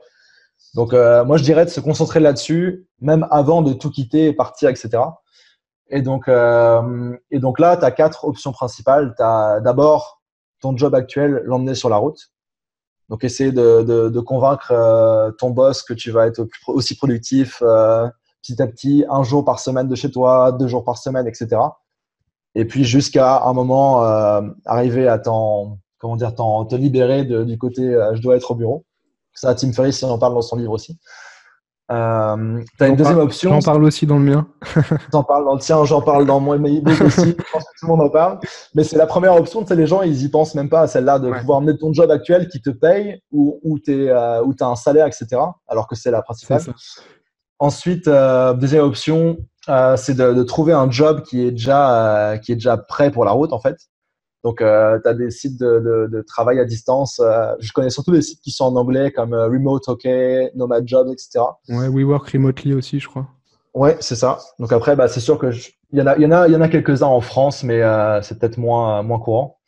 Donc, euh, moi, je dirais de se concentrer là-dessus, même avant de tout quitter et partir, etc. Et donc, euh, et donc là, tu as quatre options principales. Tu as d'abord ton job actuel, l'emmener sur la route. Donc, essayer de, de, de convaincre euh, ton boss que tu vas être aussi productif euh, petit à petit, un jour par semaine de chez toi, deux jours par semaine, etc. Et puis, jusqu'à un moment, euh, arriver à t'en, comment dire, te libérer de, du côté je dois être au bureau. Ça, Tim Ferriss, il en parle dans son livre aussi. Euh, tu as une deuxième option. J'en parle aussi dans le mien. <laughs> T'en parles dans le tien, j'en parle dans mon email aussi. Je pense que tout le monde en parle. Mais c'est la première option. Les gens, ils y pensent même pas à celle-là de pouvoir emmener ton job actuel qui te paye ou où tu euh, as un salaire, etc. Alors que c'est la principale. Ensuite, euh, deuxième option, euh, c'est de, de, trouver un job qui est déjà qui est déjà prêt pour la route en fait. Donc, euh, tu as des sites de, de, de, travail à distance. Euh, je connais surtout des sites qui sont en anglais comme euh, Remote OK, Nomad Jobs, etc. Ouais, We Work Remotely aussi, je crois. Ouais, c'est ça. Donc après, bah, c'est sûr que il y en a, il y en a, il y en a quelques-uns en France, mais euh, c'est peut-être moins, moins courant.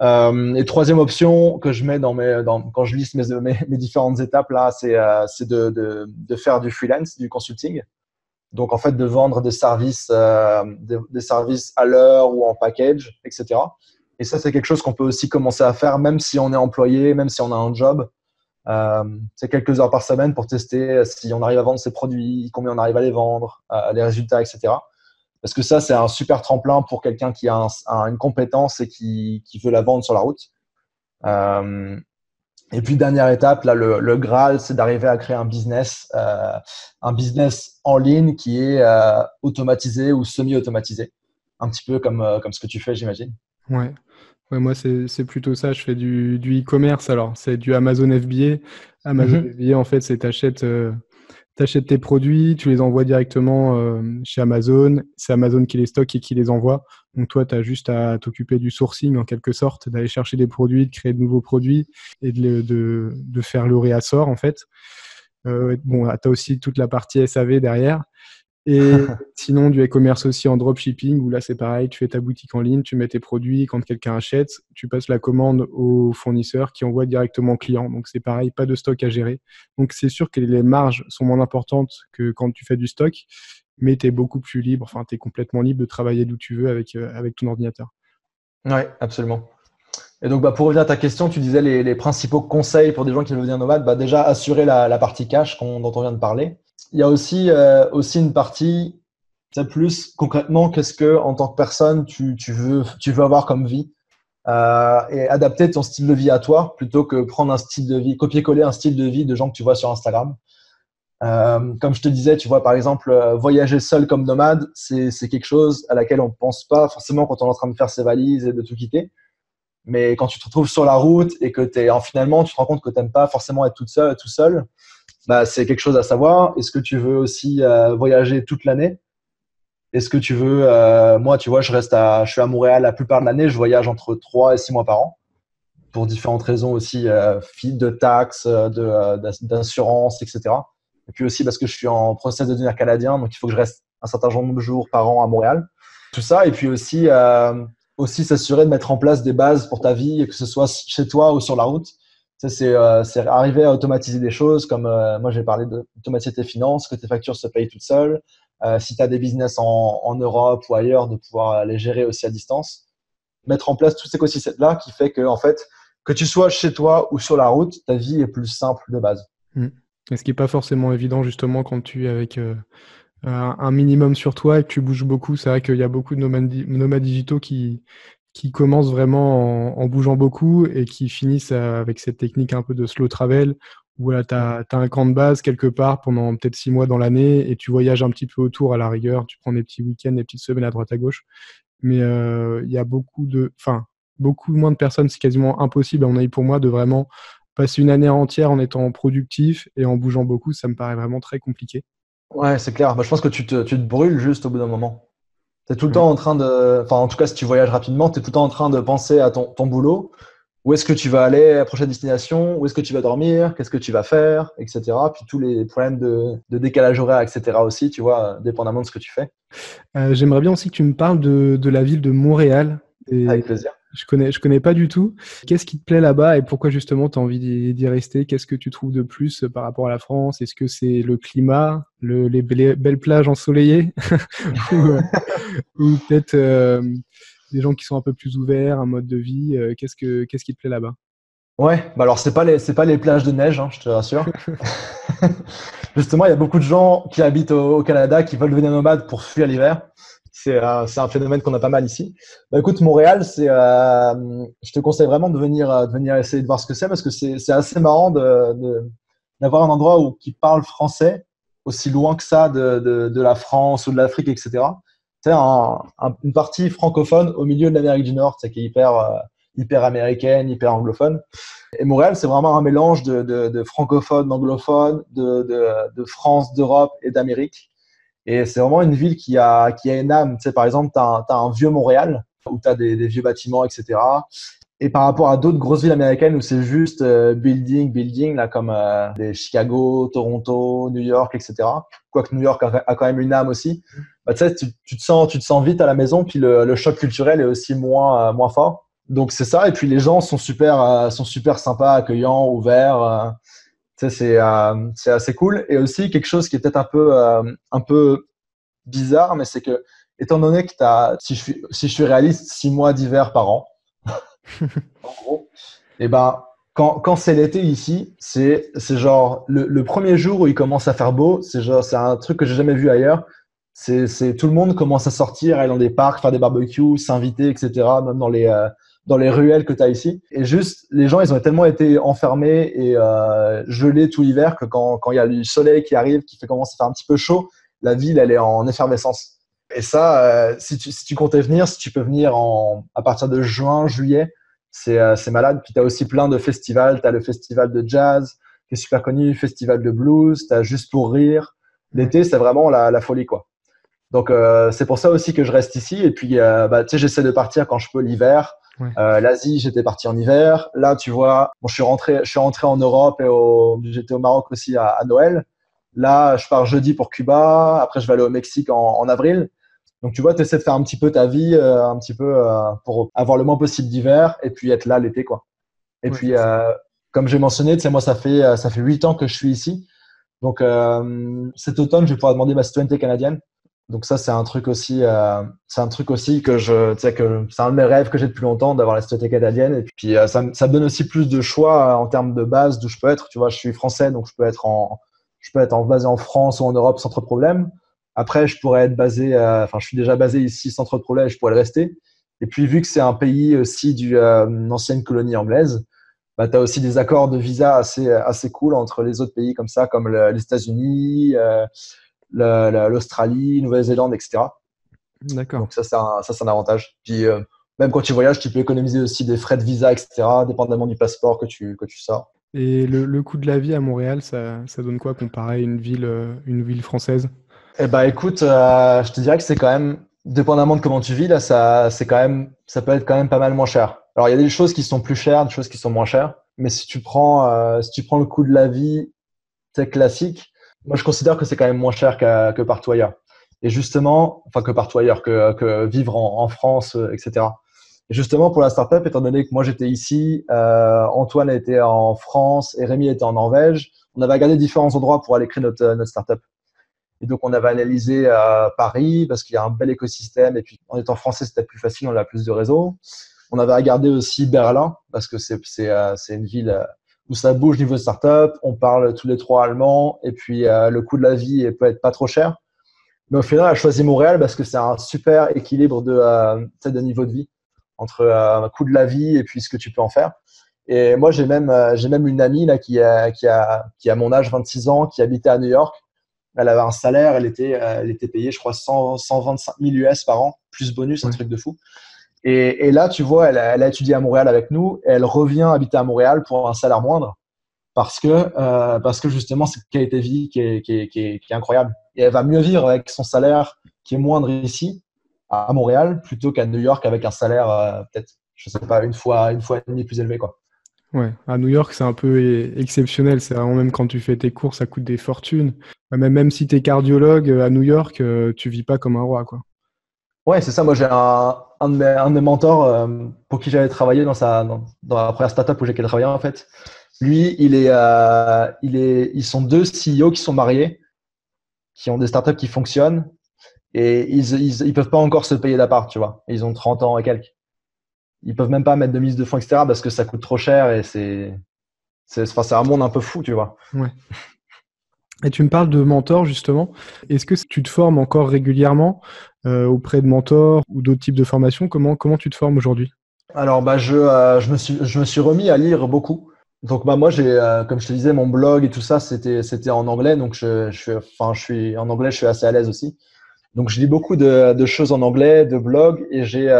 Et troisième option que je mets dans mes, dans, quand je liste mes, mes, mes différentes étapes là, c'est, c'est de, de, de, faire du freelance, du consulting. Donc en fait, de vendre des services, des, des services à l'heure ou en package, etc. Et ça, c'est quelque chose qu'on peut aussi commencer à faire, même si on est employé, même si on a un job. Euh, c'est quelques heures par semaine pour tester si on arrive à vendre ses produits, combien on arrive à les vendre, euh, les résultats, etc. Parce que ça, c'est un super tremplin pour quelqu'un qui a, une compétence et qui, veut la vendre sur la route. Euh, et puis, dernière étape, là, le, Graal, c'est d'arriver à créer un business, euh, un business en ligne qui est euh, automatisé ou semi-automatisé. Un petit peu comme, comme ce que tu fais, j'imagine. Ouais. Ouais, moi, c'est plutôt ça. Je fais du e-commerce. Alors, c'est du Amazon FBA. Amazon mhm. FBA, en fait, c'est t'achètes euh, achètes tes produits, tu les envoies directement euh, chez Amazon. C'est Amazon qui les stocke et qui les envoie. Donc, toi, tu as juste à t'occuper du sourcing, en quelque sorte, d'aller chercher des produits, de créer de nouveaux produits et de, de, de faire le réassort, en fait. Euh, bon, tu as aussi toute la partie SAV derrière. Et <laughs> sinon, du e-commerce aussi en dropshipping, où là, c'est pareil, tu fais ta boutique en ligne, tu mets tes produits, quand quelqu'un achète, tu passes la commande au fournisseur qui envoie directement au client. Donc, c'est pareil, pas de stock à gérer. Donc, c'est sûr que les marges sont moins importantes que quand tu fais du stock, mais tu es beaucoup plus libre, enfin, tu es complètement libre de travailler d'où tu veux avec, euh, avec ton ordinateur. Oui, absolument. Et donc, bah, pour revenir à ta question, tu disais les, les principaux conseils pour des gens qui veulent devenir nomades. Bah, déjà, assurer la, la partie cash dont on vient de parler il y a aussi, euh, aussi une partie, c'est plus concrètement, qu'est-ce que en tant que personne tu, tu, veux, tu veux avoir comme vie euh, et adapter ton style de vie à toi plutôt que prendre un style de vie, copier-coller un style de vie de gens que tu vois sur Instagram. Euh, comme je te disais, tu vois, par exemple, voyager seul comme nomade, c'est quelque chose à laquelle on pense pas forcément quand on est en train de faire ses valises et de tout quitter. Mais quand tu te retrouves sur la route et que es, en, finalement, tu te rends compte que tu n'aimes pas forcément être tout seul, bah, c'est quelque chose à savoir. Est-ce que tu veux aussi euh, voyager toute l'année? Est-ce que tu veux, euh, moi, tu vois, je reste à, je suis à Montréal la plupart de l'année, je voyage entre 3 et 6 mois par an pour différentes raisons aussi, euh, de taxes, d'assurance, etc. Et puis aussi parce que je suis en process de devenir canadien, donc il faut que je reste un certain nombre de jours par an à Montréal. Tout ça, et puis aussi, aussi s'assurer de mettre en place des bases pour ta vie, que ce soit chez toi ou sur la route euh, c'est arriver à automatiser des choses comme euh, moi j'ai parlé d'automatiser tes finances, que tes factures se payent toutes seules. Euh, si tu as des business en, Europe ou ailleurs, de pouvoir les gérer aussi à distance. Mettre en place tout cet écosystème-là qui fait que, en fait, que tu sois chez toi ou sur la route, ta vie est plus simple de base. Et ce qui n'est pas forcément évident justement quand tu es avec un minimum sur toi et que tu bouges beaucoup. C'est vrai qu'il y a beaucoup de nomades digitaux qui, qui commencent vraiment en, bougeant beaucoup et qui finissent avec cette technique un peu de slow travel où tu as, un camp de base quelque part pendant peut-être six mois dans l'année et tu voyages un petit peu autour à la rigueur, tu prends des petits week-ends, des petites semaines à droite à gauche. Mais euh, il y a beaucoup de... Enfin, beaucoup moins de personnes, c'est quasiment impossible, à mon avis, pour moi, de vraiment passer une année entière en étant productif et en bougeant beaucoup. Ça me paraît vraiment très compliqué. Ouais, c'est clair. Bah, je pense que tu te, tu te brûles juste au bout d'un moment. Tu es tout le temps en train de. Enfin, en tout cas, si tu voyages rapidement, tu es tout le temps en train de penser à ton, ton boulot. Où est-ce que tu vas aller à la prochaine destination? Où est-ce que tu vas dormir? Qu'est-ce que tu vas faire? Etc. Puis tous les problèmes de, de, décalage horaire, etc. aussi, tu vois, dépendamment de ce que tu fais. Euh, J'aimerais bien aussi que tu me parles de, de la ville de Montréal. Et Avec plaisir. Je connais, je connais pas du tout. Qu'est-ce qui te plaît là-bas et pourquoi justement tu as envie d'y rester? Qu'est-ce que tu trouves de plus par rapport à la France? Est-ce que c'est le climat, le, les belles plages ensoleillées? <laughs> Ou, euh, <laughs> ou peut-être euh, des gens qui sont un peu plus ouverts, un mode de vie euh, Qu'est-ce que qu'est-ce qui te plaît là-bas? Ouais, bah alors c'est pas les c'est pas les plages de neige, hein, je te rassure. <laughs> Justement, il y a beaucoup de gens qui habitent au, au Canada qui veulent devenir nomades pour fuir l'hiver. C'est euh, un phénomène qu'on a pas mal ici. Bah, écoute, Montréal, c'est, euh, je te conseille vraiment de venir, euh, de venir essayer de voir ce que c'est parce que c'est assez marrant d'avoir un endroit où qui parle français aussi loin que ça de, la France ou de l'Afrique, etc. C'est un, une partie francophone au milieu de l'Amérique du Nord, c'est qui est hyper, américaine, hyper anglophone. Et Montréal, c'est vraiment un mélange de, de, francophones, d'anglophones, de France, d'Europe et d'Amérique. Et c'est vraiment une ville qui a, qui a une âme. Tu sais, par exemple, tu as, un vieux Montréal où tu as des, vieux bâtiments, etc. Et par rapport à d'autres grosses villes américaines où c'est juste euh, building, building, là, comme euh, Chicago, Toronto, New York, etc. Quoique New York a, a quand même une âme aussi. Bah, tu sais, tu, te sens, tu te sens vite à la maison, puis le, le choc culturel est aussi moins, euh, moins fort. Donc c'est ça. Et puis les gens sont super, euh, sont super sympas, accueillants, ouverts. Euh, c'est euh, assez cool. Et aussi, quelque chose qui est peut-être un, peu euh, un peu bizarre, mais c'est que, étant donné que tu as, si je, suis, si je suis réaliste, six mois d'hiver par an, <laughs> en gros, et eh ben, quand, quand c'est l'été ici, c'est genre le, le, premier jour où il commence à faire beau, c'est genre c'est un truc que j'ai jamais vu ailleurs. C'est tout le monde commence à sortir, aller dans des parcs, faire des barbecues, s'inviter, etc. Même dans les euh, dans les ruelles que tu as ici. Et juste, les gens, ils ont tellement été enfermés et euh, gelés tout l'hiver que quand il y a du soleil qui arrive, qui fait commencer à faire un petit peu chaud, la ville, elle est en effervescence. Et ça, euh, si, tu, si tu comptais venir, si tu peux venir en, à partir de juin, juillet, c'est euh, malade. Puis tu as aussi plein de festivals. Tu as le festival de jazz, qui est super connu, festival de blues, tu as Juste pour rire. L'été, c'est vraiment la, la, folie, quoi. Donc, euh, c'est pour ça aussi que je reste ici. Et puis, euh, bah, tu sais, j'essaie de partir quand je peux l'hiver. Ouais. Euh, L'Asie, j'étais parti en hiver. Là, tu vois, bon, je suis rentré, je suis rentré en Europe et au, j'étais au Maroc aussi à, à, Noël. Là, je pars jeudi pour Cuba. Après, je vais aller au Mexique en, en avril. Donc, tu vois, tu essaies de faire un petit peu ta vie, euh, un petit peu euh, pour avoir le moins possible d'hiver et puis être là l'été, quoi. Et ouais, puis, comme j'ai mentionné, tu sais, moi, ça fait ça fait huit ans que je suis ici. Donc, cet automne, je vais pouvoir demander ma citoyenneté canadienne. Donc ça, c'est un truc aussi, euh, c'est un truc aussi que je, que c'est un de mes rêves que j'ai depuis longtemps d'avoir la citoyenneté canadienne. Et puis euh, ça, ça, me donne aussi plus de choix en termes de base d'où je peux être. Tu vois, je suis français, donc je peux être en, je peux être en basé en France ou en Europe sans trop de problème. Après, je pourrais être basé, euh, enfin, je suis déjà basé ici sans trop de problème, je pourrais le rester. Et puis vu que c'est un pays aussi du euh, ancienne colonie anglaise, bah, tu as aussi des accords de visa assez assez cool entre les autres pays comme ça, comme le, les États-Unis. L'Australie, Nouvelle-Zélande, etc. D'accord. Donc ça, c'est un, ça, un avantage. Puis euh, même quand tu voyages, tu peux économiser aussi des frais de visa, etc., dépendamment du passeport que tu, que tu sors. Et le, le coût de la vie à Montréal, ça, ça donne quoi comparé à une ville, euh, une ville française? Eh ben, écoute, euh, je te dirais que c'est quand même, dépendamment de comment tu vis, là, ça, c'est quand même, ça peut être quand même pas mal moins cher. Alors, il y a des choses qui sont plus chères, des choses qui sont moins chères. Mais si tu prends, euh, si tu prends le coût de la vie, c'est classique, moi, je considère que c'est quand même moins cher qu que partout ailleurs. Et justement, enfin que partout ailleurs, que, vivre en, France, euh, etc. Et justement, pour la startup, étant donné que moi j'étais ici, euh, Antoine était en France et Rémi était en Norvège, on avait regardé différents endroits pour aller créer notre, notre startup. Et donc, on avait analysé euh, Paris parce qu'il y a un bel écosystème. Et puis, en étant français, c'était plus facile, on a plus de réseaux. On avait regardé aussi Berlin parce que c'est euh, une ville où ça bouge niveau startup, on parle tous les trois allemand, et puis euh, le coût de la vie peut être pas trop cher. Mais au final, on a choisi Montréal parce que c'est un super équilibre de, euh, de niveau de vie entre euh, coût de la vie et puis ce que tu peux en faire. Et moi, j'ai même, euh, j'ai même une amie là, qui, a, qui, a, qui a mon âge, 26 ans, qui habitait à New York. Elle avait un salaire, elle était, elle était payée, je crois, 100, 125 000 US par an, plus bonus, un truc de fou. Et, là, tu vois, elle, elle, a étudié à Montréal avec nous et elle revient habiter à Montréal pour un salaire moindre parce que, euh, parce que justement, c'est qualité de vie qui est, qui, est, qui, est, qui est incroyable. Et elle va mieux vivre avec son salaire qui est moindre ici, à Montréal, plutôt qu'à New York avec un salaire euh, peut-être, je sais pas, une fois, une fois et demie plus élevé. Quoi. Ouais, à New York, c'est un peu exceptionnel. C'est vraiment même quand tu fais tes courses, ça coûte des fortunes. Même, même si tu es cardiologue à New York, tu vis pas comme un roi. Quoi. Ouais, c'est ça. Moi, j'ai un, un, de mes, mentors euh, pour qui j'avais travaillé dans, sa, dans, la première startup où j'ai travaillé en fait. Lui, il est, euh, il est, ils sont deux CEO qui sont mariés, qui ont des startups qui fonctionnent et ils, ils, ils peuvent pas encore se payer d'appart, tu vois. Ils ont 30 ans et quelques. Ils peuvent même pas mettre de mise de fonds, etc. parce que ça coûte trop cher et c'est, c'est, un monde un peu fou, tu vois. Et tu me parles de mentors justement. Est-ce que tu te formes encore régulièrement euh, auprès de mentors ou d'autres types de formations? Comment, comment tu te formes aujourd'hui? Alors, bah, je, euh, je, me suis, je me suis remis à lire beaucoup. Donc, bah, moi, j'ai, euh, comme je te disais, mon blog et tout ça, c'était, c'était en anglais. Donc, je, je, suis, en anglais, je suis assez à l'aise aussi. Donc, je lis beaucoup de, de choses en anglais, de blogs, et j'ai,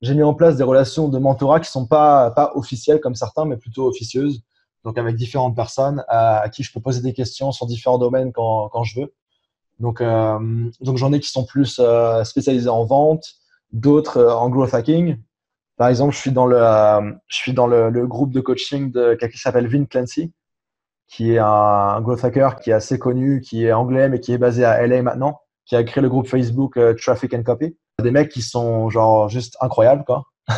j'ai mis en place des relations de mentorat qui sont pas, pas officielles comme certains, mais plutôt officieuses donc avec différentes personnes à, qui je peux poser des questions sur différents domaines quand, quand je veux. Donc, euh, donc j'en ai qui sont plus euh, spécialisés en vente, d'autres euh, en growth hacking. Par exemple, je suis dans le, je suis dans le, groupe de coaching de quelqu'un qui s'appelle Vin Clancy, qui est un, growth hacker qui est assez connu, qui est anglais mais qui est basé à LA maintenant, qui a créé le groupe Facebook Traffic and Copy. Des mecs qui sont genre juste incroyables quoi. <laughs>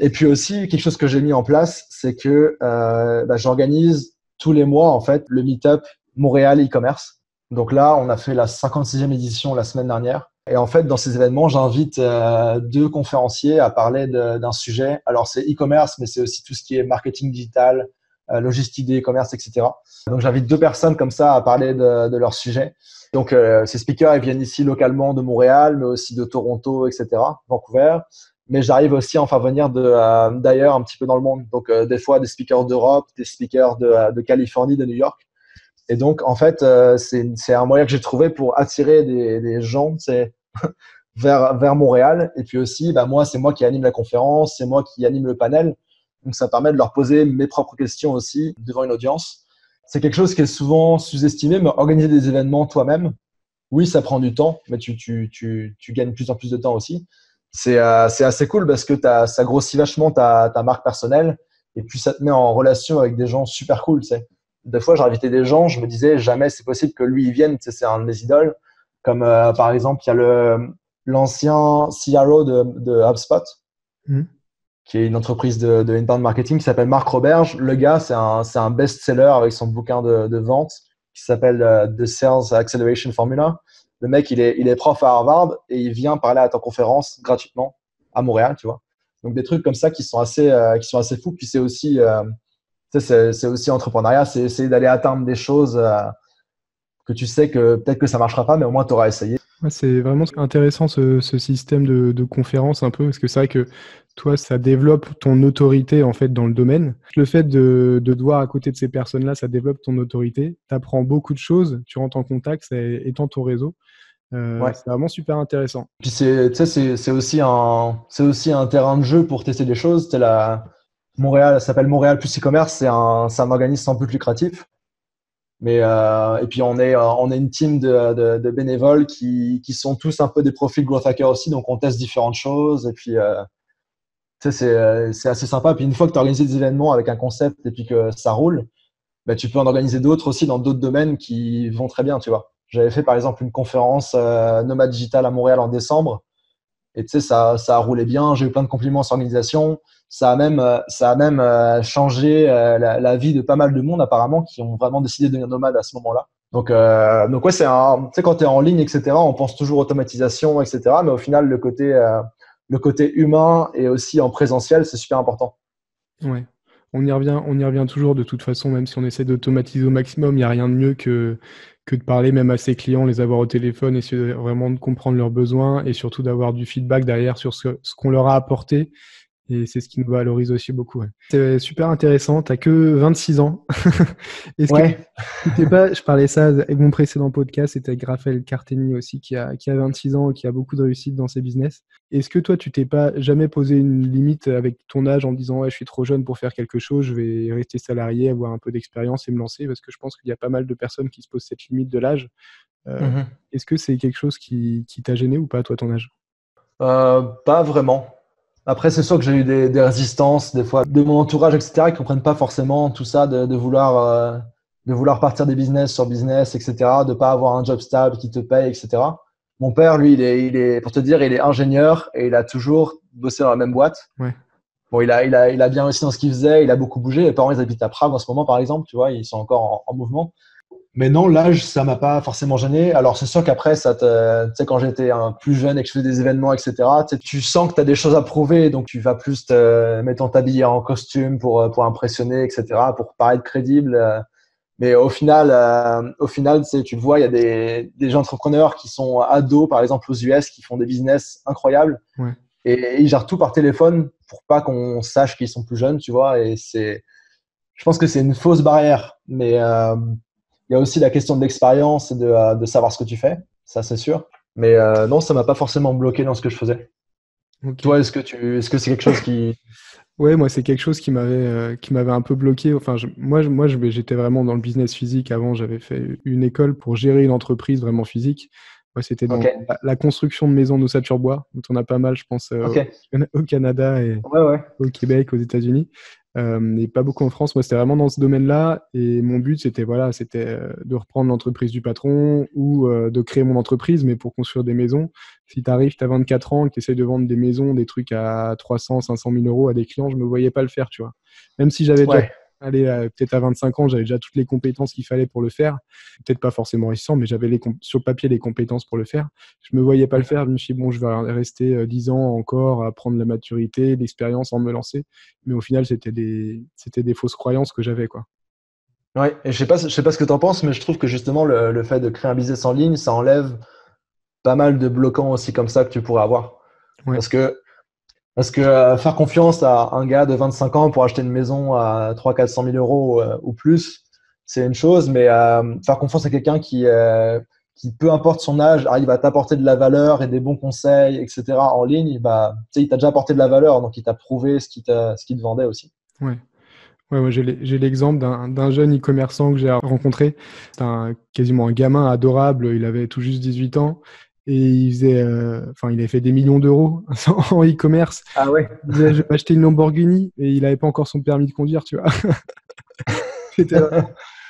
Et puis aussi, quelque chose que j'ai mis en place, c'est que euh, bah, j'organise tous les mois en fait le meetup Montréal e-commerce. Donc là, on a fait la 56e édition la semaine dernière. Et en fait, dans ces événements, j'invite euh, deux conférenciers à parler d'un sujet. Alors, c'est e-commerce, mais c'est aussi tout ce qui est marketing digital, euh, logistique des e-commerce, etc. Donc, j'invite deux personnes comme ça à parler de, de leur sujet. Donc, ces speakers, ils viennent ici localement de Montréal, mais aussi de Toronto, etc., Vancouver mais j'arrive aussi à en faire venir euh, d'ailleurs un petit peu dans le monde. Donc, euh, des fois, des speakers d'Europe, des speakers de, euh, de, Californie, de New York. Et donc, en fait, c'est un moyen que j'ai trouvé pour attirer des, gens <laughs> vers, vers Montréal. Et puis aussi, bah, moi, c'est moi qui anime la conférence, c'est moi qui anime le panel. Donc, ça permet de leur poser mes propres questions aussi devant une audience. C'est quelque chose qui est souvent sous-estimé, mais organiser des événements toi-même, oui, ça prend du temps, mais tu, tu, tu, tu gagnes plus en plus de temps aussi c'est euh, assez cool parce que ça grossit vachement ta, ta, marque personnelle et puis ça te met en relation avec des gens super cool. Tu sais. Des fois, j'ai invité des gens, je me disais jamais c'est possible que lui il vienne, tu sais, c'est un de mes idoles. Comme euh, par exemple, il y a l'ancien CRO de, de HubSpot, mmh. qui est une entreprise de, de inbound marketing qui s'appelle Marc Roberge. Le gars, c'est un, un best-seller avec son bouquin de, de vente qui s'appelle euh, The Sales Acceleration Formula. Le mec, il est, prof à Harvard et il vient parler à ta conférence gratuitement à Montréal, tu vois. Donc des trucs comme ça qui sont assez, euh, fous. Puis c'est aussi, euh, aussi entrepreneuriat, c'est essayer d'aller atteindre des choses euh, que tu sais que peut-être que ça marchera pas, mais au moins tu auras essayé. C'est vraiment intéressant ce, ce système de, de conférence un peu, parce que c'est vrai que toi, ça développe ton autorité en fait dans le domaine. Le fait de, de devoir à côté de ces personnes-là, ça développe ton autorité. Tu apprends beaucoup de choses, tu rentres en contact, ça étend ton réseau. Euh, C'est vraiment super intéressant. Puis c'est, c'est aussi un, c'est aussi un terrain de jeu pour tester des choses. La Montréal, ça s'appelle Montréal plus e-commerce. C'est un, un organisme un peu lucratif. Mais euh, et puis on est, on est une team de, bénévoles qui, qui sont tous un peu des profils growth hackers aussi. Donc on teste différentes choses et puis euh, c'est, c'est assez sympa. Puis une fois que tu as organisé des événements avec un concept et puis que ça roule, bah, tu peux en organiser d'autres aussi dans d'autres domaines qui vont très bien, tu vois. J'avais fait par exemple une conférence euh, Nomad Digital à Montréal en décembre. Et tu sais, ça, ça a roulé bien. J'ai eu plein de compliments sur l'organisation. Ça a même, euh, ça a même euh, changé la, la, vie de pas mal de monde apparemment qui ont vraiment décidé de devenir nomades à ce moment-là. Donc, euh, donc ouais, c'est quand tu es en ligne, etc., on pense toujours automatisation, etc. Mais au final, le côté, le côté humain et aussi en présentiel, c'est super important. Ouais. On y, revient, on y revient toujours de toute façon, même si on essaie d'automatiser au maximum, il n'y a rien de mieux que, que de parler même à ses clients, les avoir au téléphone, essayer vraiment de comprendre leurs besoins et surtout d'avoir du feedback derrière sur ce qu'on leur a apporté Et c'est ce qui nous valorise aussi beaucoup. C'est super intéressant. <laughs> Tu que 26 ans. Est-ce ouais. que pas, je parlais ça avec mon précédent podcast, c'était avec Raphaël Carteni aussi, qui a, qui a 26 ans et qui a beaucoup de réussite dans ses business. Est-ce que toi, tu t'es pas jamais posé une limite avec ton âge en disant, ouais, je suis trop jeune pour faire quelque chose, je vais rester salarié, avoir un peu d'expérience et me lancer? Parce que je pense qu'il y a pas mal de personnes qui se posent cette limite de l'âge. Euh, mmh est-ce que c'est quelque chose qui, qui t'a gêné ou pas, toi, ton âge? Euh, Pas vraiment. Après, c'est sûr que j'ai eu des, des, résistances, des fois, de mon entourage, etc., qui ne comprennent pas forcément tout ça, de, de vouloir, euh, de vouloir partir des business sur business, etc., de ne pas avoir un job stable qui te paye, etc. Mon père, lui, il est, il est, pour te dire, il est ingénieur et il a toujours bossé dans la même boîte. Ouais. Bon, il a, il, a, il a bien réussi dans ce qu'il faisait, il a beaucoup bougé. Les parents, ils habitent à Prague en ce moment, par exemple, tu vois, ils sont encore en, en mouvement. Mais non, l'âge, ça m'a pas forcément gêné. Alors, c'est sûr qu'après, ça te, tu sais, quand j'étais plus jeune et que je faisais des événements, etc., tu sens que tu as des choses à prouver, donc tu vas plus te, mettre t'habiller en costume pour, pour impressionner, etc., pour paraître crédible. Mais au final, euh, au final, tu le vois, il y a des, des entrepreneurs qui sont ados, par exemple aux US, qui font des business incroyables. Ouais. Et, ils gèrent tout par téléphone pour pas qu'on sache qu'ils sont plus jeunes, tu vois. Et c'est, je pense que c'est une fausse barrière. Mais euh, il y a aussi la question de l'expérience et de, euh, de, savoir ce que tu fais, ça c'est sûr. Mais euh, non, ça m'a pas forcément bloqué dans ce que je faisais. Okay. Toi, est-ce que tu, est-ce que c'est quelque chose qui <laughs> Ouais, moi c'est quelque chose qui m'avait euh, qui m'avait un peu bloqué. Enfin, je, moi, je, moi, j'étais vraiment dans le business physique avant. J'avais fait une école pour gérer une entreprise vraiment physique. Moi, c'était dans okay. la, la, construction de maisons d'ossature bois. Donc, on a pas mal, je pense, euh, okay. au, au, Canada et ouais, ouais. au Québec, aux États-Unis euh, et pas beaucoup en France. Moi, c'était vraiment dans ce domaine-là. Et mon but, c'était voilà, c'était euh, de reprendre l'entreprise du patron ou euh, de créer mon entreprise, mais pour construire des maisons. Si tu arrives, tu as 24 ans, que tu de vendre des maisons, des trucs à 300, 500 000 euros à des clients, je me voyais pas le faire, tu vois. Même si j'avais allez, euh, peut-être à 25 ans, j'avais déjà toutes les compétences qu'il fallait pour le faire. Peut-être pas forcément récent, mais j'avais sur le papier les compétences pour le faire. Je me voyais pas le faire. Je me suis dit, bon, je vais rester euh, 10 ans encore à prendre la maturité, l'expérience, en me lancer. Mais au final, c'était des, c'était des fausses croyances que j'avais, quoi. Ouais, et je sais pas, je sais pas ce que tu en penses, mais je trouve que justement, le, le, fait de créer un business en ligne, ça enlève pas mal de bloquants aussi comme ça que tu pourrais avoir. Ouais. Parce que parce que euh, faire confiance à un gars de 25 ans pour acheter une maison à 300 400 000 euros euh, ou plus, c'est une chose, mais euh, faire confiance à quelqu'un qui, peu importe son âge, arrive à t'apporter de la valeur et des bons conseils, etc. en ligne, bah, il t'a déjà apporté de la valeur, donc il t'a prouvé ce qu'il qu te vendait aussi. Ouais, ouais j'ai l'exemple d'un jeune e-commerçant que j'ai rencontré. C'est quasiment un gamin adorable. Il avait tout juste 18 ans et il faisait, euh, enfin, il avait fait des millions d'euros <laughs> en e-commerce. Ah ouais. Il disait, je vais acheter une Lamborghini et il n'avait pas encore son permis de conduire, tu vois. <laughs>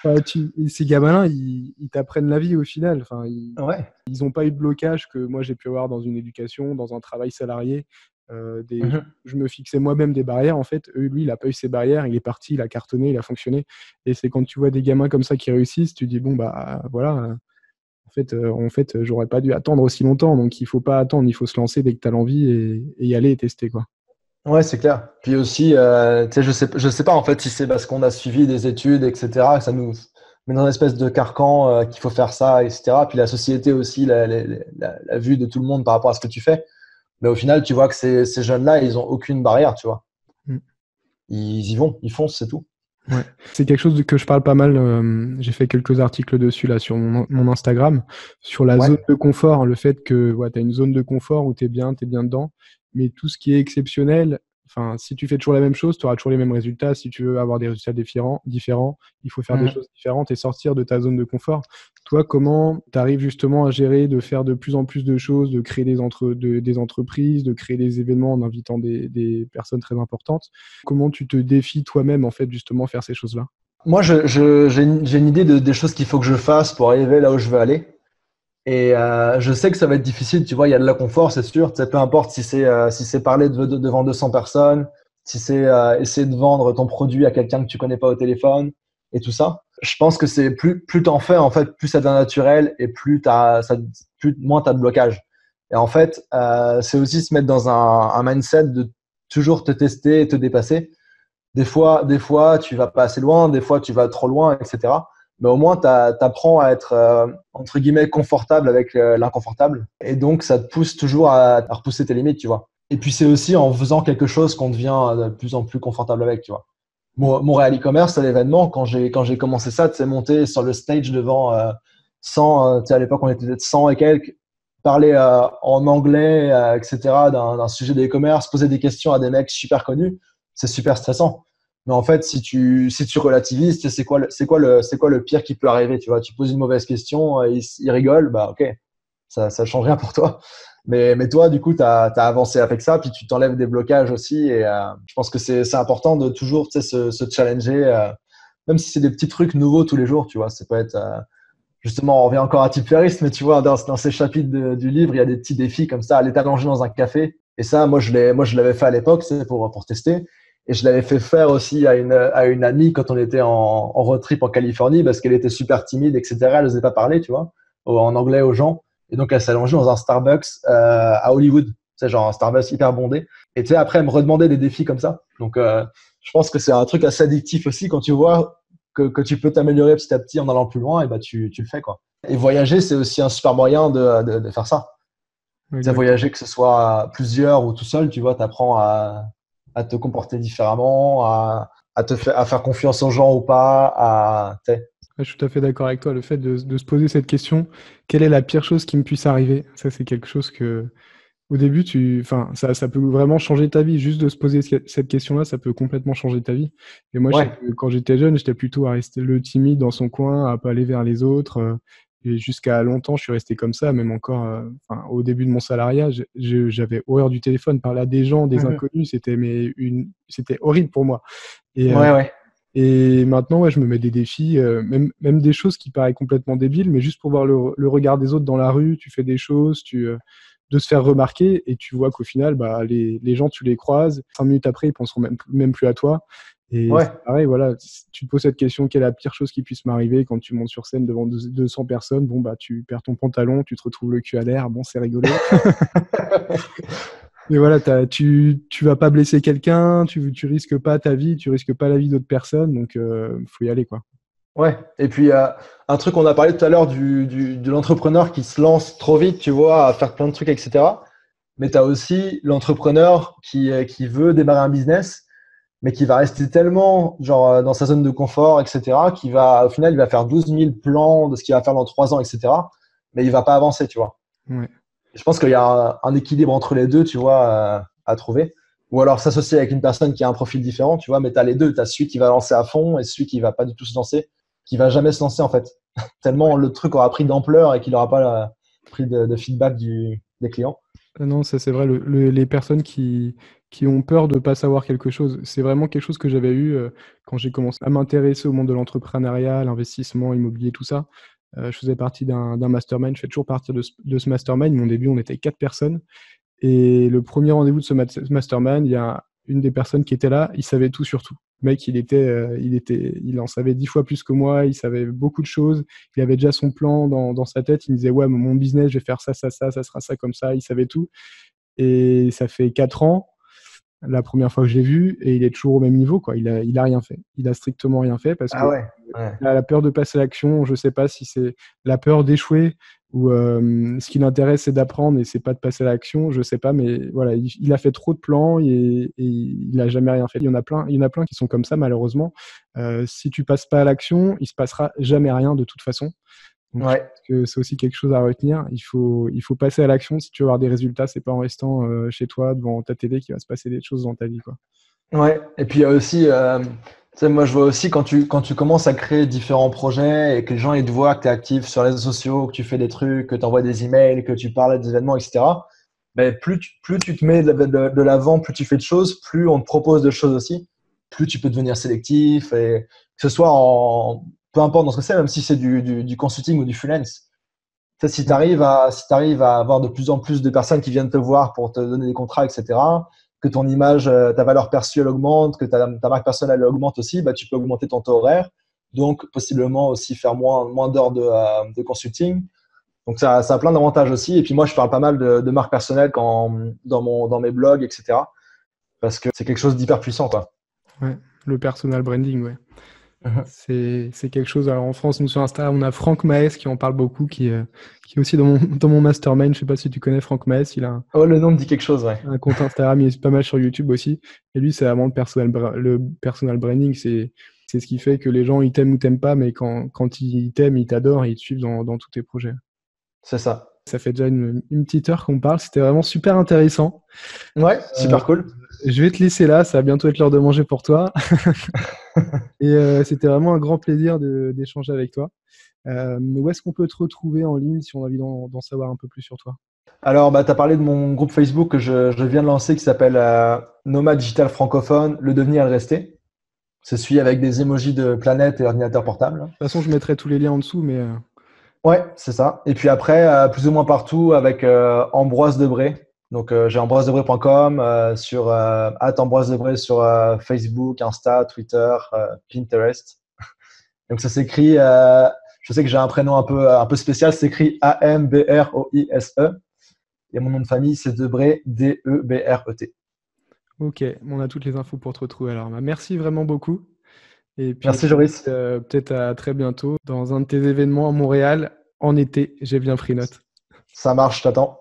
enfin, tu, ces gamins-là, ils, ils t'apprennent la vie au final. Enfin, ils, ouais. ils pas eu de blocage que moi j'ai pu avoir dans une éducation, dans un travail salarié. Euh, des, Mhm. Je me fixais moi-même des barrières. En fait, Eux, lui, il n'a pas eu ses barrières. Il est parti, il a cartonné, il a fonctionné. Et c'est quand tu vois des gamins comme ça qui réussissent, tu dis bon bah voilà. En fait, euh, en fait, j'aurais pas dû attendre aussi longtemps. Donc, il faut pas attendre. Il faut se lancer dès que tu as l'envie et, et y aller et tester quoi. Ouais, c'est clair. Puis aussi, euh, je sais, je sais pas en fait si c'est parce qu'on a suivi des études, etc., que ça nous met dans une espèce de carcan euh, qu'il faut faire ça, etc. Puis la société aussi, la, la, la, la, vue de tout le monde par rapport à ce que tu fais. Mais au final, tu vois que ces, ces jeunes-là, ils ont aucune barrière, tu vois. Mm. Ils y vont, ils foncent, c'est tout. Ouais. C'est quelque chose que je parle pas mal. Euh, J'ai fait quelques articles dessus là sur mon, mon Instagram, sur la Ouais. zone de confort, le fait que ouais, tu as une zone de confort où tu es bien, tu es bien dedans, mais tout ce qui est exceptionnel, enfin, si tu fais toujours la même chose, tu auras toujours les mêmes résultats. Si tu veux avoir des résultats différents, différents il faut faire des Mhm. choses différentes et sortir de ta zone de confort. Toi, comment tu arrives justement à gérer, de faire de plus en plus de choses, de créer des, entre, de- des entreprises, de créer des événements en invitant des, des personnes très importantes? Comment tu te défies toi-même, en fait, justement, faire ces choses-là? Moi, je, je, j'ai une, j'ai une idée de, des choses qu'il faut que je fasse pour arriver là où je veux aller. Et euh, je sais que ça va être difficile, tu vois, il y a de la confort, c'est sûr. Peu importe si c'est euh, si c'est parler de, de- devant 200 personnes, si c'est euh, essayer de vendre ton produit à quelqu'un que tu connais pas au téléphone et tout ça. Je pense que c'est plus plus t'en fais en fait, plus ça devient naturel et plus t'as plus moins t'as de blocage. Et en fait, c'est aussi se mettre dans un, un mindset de toujours te tester et te dépasser. Des fois, des fois, tu vas pas assez loin, des fois, tu vas trop loin, etc. Mais au moins, tu apprends à être, euh, entre guillemets, confortable avec euh, l'inconfortable. Et donc, ça te pousse toujours à, repousser tes limites, tu vois. Et puis c'est aussi en faisant quelque chose qu'on devient de plus en plus confortable avec, tu vois. Montréal e-commerce, à l'événement, quand j'ai quand j'ai commencé ça, tu sais, monter sur le stage devant euh, 100, euh, tu sais, à l'époque on était peut-être 100 et quelques, parler euh, en anglais, euh, etc., d'un sujet d'e-commerce, poser des questions à des mecs super connus, c'est super stressant. Mais en fait, si tu si tu relativises, c'est quoi c'est quoi le c'est quoi le pire qui peut arriver, tu vois? Tu poses une mauvaise question, ils, ils rigolent, bah ok, ça ça change rien pour toi. Mais, mais toi, du coup, tu as, avancé avec ça, puis tu t'enlèves des blocages aussi. Et euh, je pense que c'est important de toujours se, se challenger, euh, même si c'est des petits trucs nouveaux tous les jours, tu vois? Ça peut être, euh, justement, on revient encore à type mais tu vois, dans, dans ces chapitres du livre, il y a des petits défis comme ça, aller t'allonger dans un café. Et ça, moi, je l'avais fait à l'époque, c'est pour, pour tester. Et je l'avais fait faire aussi à une, à une amie quand on était en, en road trip en Californie, parce qu'elle était super timide, etc. Elle n'osait pas parler, tu vois, en anglais aux gens. Et donc, elle allongée dans un Starbucks euh, à Hollywood. C'est genre un Starbucks hyper bondé. Et tu sais, après, elle me redemandait des défis comme ça. Donc, euh, je pense que c'est un truc assez addictif aussi quand tu vois que, que tu peux t'améliorer petit à petit en allant plus loin, et bah tu, tu le fais quoi. Et voyager, c'est aussi un super moyen de, de, de faire ça. Oui, voyager, que ce soit plusieurs ou tout seul, tu vois, tu apprends à, à, te comporter différemment, à, à, te faire, à faire confiance aux gens ou pas, à, je suis tout à fait d'accord avec toi. Le fait de, se poser cette question, quelle est la pire chose qui me puisse arriver? Ça, c'est quelque chose que, au début, tu, enfin, ça, ça, peut vraiment changer ta vie. Juste de se poser cette question-là, ça peut complètement changer ta vie. Et moi, quand j'étais jeune, j'étais plutôt à rester le timide dans son coin, à pas aller vers les autres. Et jusqu'à longtemps, je suis resté comme ça, même encore euh, au début de mon salariat, j'avais horreur du téléphone, parler à des gens, des mmh inconnus, c'était mais une, c'était horrible pour moi. Et, ouais, euh, ouais. Et maintenant, ouais, je me mets des défis, euh, même, même des choses qui paraissent complètement débiles, mais juste pour voir le, le, regard des autres dans la rue, tu fais des choses, tu, de se faire remarquer, et tu vois qu'au final, bah, les, les, gens, tu les croises, cinq minutes après, ils penseront même, même plus à toi. Et ouais. pareil, voilà, tu te poses cette question, quelle est la pire chose qui puisse m'arriver quand tu montes sur scène devant 200 personnes? Bon, bah, tu perds ton pantalon, tu te retrouves le cul à l'air, bon, c'est rigolo. <laughs> Mais voilà, tu tu vas pas blesser quelqu'un, tu tu risques pas ta vie, tu risques pas la vie d'autres personnes, donc il euh, faut y aller quoi. Ouais. Et puis euh, un truc qu'on a parlé tout à l'heure du, du, de l'entrepreneur qui se lance trop vite, tu vois, à faire plein de trucs, etc. Mais tu as aussi l'entrepreneur qui qui veut démarrer un business, mais qui va rester tellement genre dans sa zone de confort, etc. Qui va au final il va faire 12 000 plans de ce qu'il va faire dans trois ans, etc. Mais il va pas avancer, tu vois. Ouais je pense qu'il y a un, équilibre entre les deux, tu vois, à, trouver. Ou alors s'associer avec une personne qui a un profil différent, tu vois, mais tu as les deux. Tu as celui qui va lancer à fond et celui qui va pas du tout se lancer, qui va jamais se lancer en fait. <laughs> Tellement le truc aura pris d'ampleur et qu'il n'aura pas pris de, feedback du, des clients. Non, ça c'est vrai. les personnes qui, qui ont peur de ne pas savoir quelque chose, c'est vraiment quelque chose que j'avais eu euh, quand j'ai commencé à m'intéresser au monde de l'entrepreneuriat, l'investissement immobilier, tout ça. Euh, je faisais partie d'un mastermind, je fais toujours partie de ce, mastermind. Mon début, on était quatre personnes. Et le premier rendez-vous de ce mastermind, il y a une des personnes qui était là, il savait tout sur tout. Le mec, il était, euh, il était, il en savait dix fois plus que moi, il savait beaucoup de choses, il avait déjà son plan dans, dans sa tête, il me disait, ouais, mon business, je vais faire ça, ça, ça, ça sera ça comme ça, il savait tout. Et ça fait quatre ans, la première fois que je l'ai vu et il est toujours au même niveau quoi. Il a il a rien fait. Il a strictement rien fait parce ah que a la peur de passer à l'action. Je sais pas si c'est la peur d'échouer ou euh, ce qui l'intéresse c'est d'apprendre et c'est pas de passer à l'action. Je sais pas, mais voilà, il, a fait trop de plans et, et, il a jamais rien fait. Il y en a plein, il y en a plein qui sont comme ça malheureusement. Euh, si tu passes pas à l'action, il se passera jamais rien de toute façon. Donc, que c'est aussi quelque chose à retenir. Il faut, il faut passer à l'action si tu veux avoir des résultats. C'est pas en restant euh, chez toi devant ta télé qu'il va se passer des choses dans ta vie. Quoi. Ouais. Et puis il y a aussi, euh, moi je vois aussi quand tu, quand tu commences à créer différents projets et que les gens ils te voient que tu es actif sur les réseaux sociaux, que tu fais des trucs, que tu envoies des emails, que tu parles des événements, etc. Ben, plus, tu, plus tu te mets de, de l'avant, plus tu fais de choses, plus on te propose de choses aussi, plus tu peux devenir sélectif et que ce soit en, peu importe dans ce que c'est, même si c'est du, consulting ou du freelance. si tu arrives, à, si à avoir de plus en plus de personnes qui viennent te voir pour te donner des contrats, etc., que ton image, euh, ta valeur perçue, elle augmente, que ta, marque personnelle elle augmente aussi, bah, tu peux augmenter ton taux horaire. Donc, possiblement aussi faire moins, moins d'heures de, euh, consulting. Donc, ça, ça a plein d'avantages aussi. Et puis, moi, je parle pas mal de, marques personnelles quand, dans, mon, dans mes blogs, etc. Parce que c'est quelque chose d'hyper puissant. Quoi. Ouais, le personal branding, ouais. C'est quelque chose. Alors en France, nous sur Instagram, on a Franck Maes qui en parle beaucoup, qui, euh, qui est aussi dans mon, <laughs> dans mon mastermind. Je sais pas si tu connais Franck Maes. Il a un, oh, le nom me dit quelque chose, ouais. Un compte Instagram, il est pas mal sur YouTube aussi. Et lui, c'est vraiment le personal, le personal branding. C'est c'est ce qui fait que les gens ils t'aiment ou t'aiment pas, mais quand, quand ils t'aiment, ils t'adorent et ils te suivent dans, dans tous tes projets. C'est ça. Ça fait déjà une, une petite heure qu'on parle. C'était vraiment super intéressant. Ouais, super cool. Je vais te laisser là, ça va bientôt être l'heure de manger pour toi. <laughs> <laughs> et euh, c'était vraiment un grand plaisir d'échanger avec toi. Euh, où est-ce qu'on peut te retrouver en ligne si on a envie d'en savoir un peu plus sur toi? Alors, bah, tu as parlé de mon groupe Facebook que je, je viens de lancer qui s'appelle euh, Nomad Digital Francophone, le devenir et le rester. C'est celui avec des emojis de planète et ordinateur portable. De toute façon, je mettrai tous les liens en dessous, mais. Euh, ouais, c'est ça. Et puis après, plus ou moins partout avec Ambroise Debré, donc, euh, j'ai ambroisedebré.com, euh, sur euh, ambroisedebré sur Facebook, Insta, Twitter, Pinterest. <laughs> Donc, ça s'écrit, je sais que j'ai un prénom un peu, un peu spécial, c'est écrit A-M-B-R-O-I-S-E. Et mon nom de famille, c'est Debré, D-E-B-R-E-T. Ok, on a toutes les infos pour te retrouver alors. Bah, merci vraiment beaucoup. Et puis, Merci Joris. Peut-être à très bientôt dans un de tes événements à Montréal en été. J'ai bien pris note. Ça marche, je t'attends.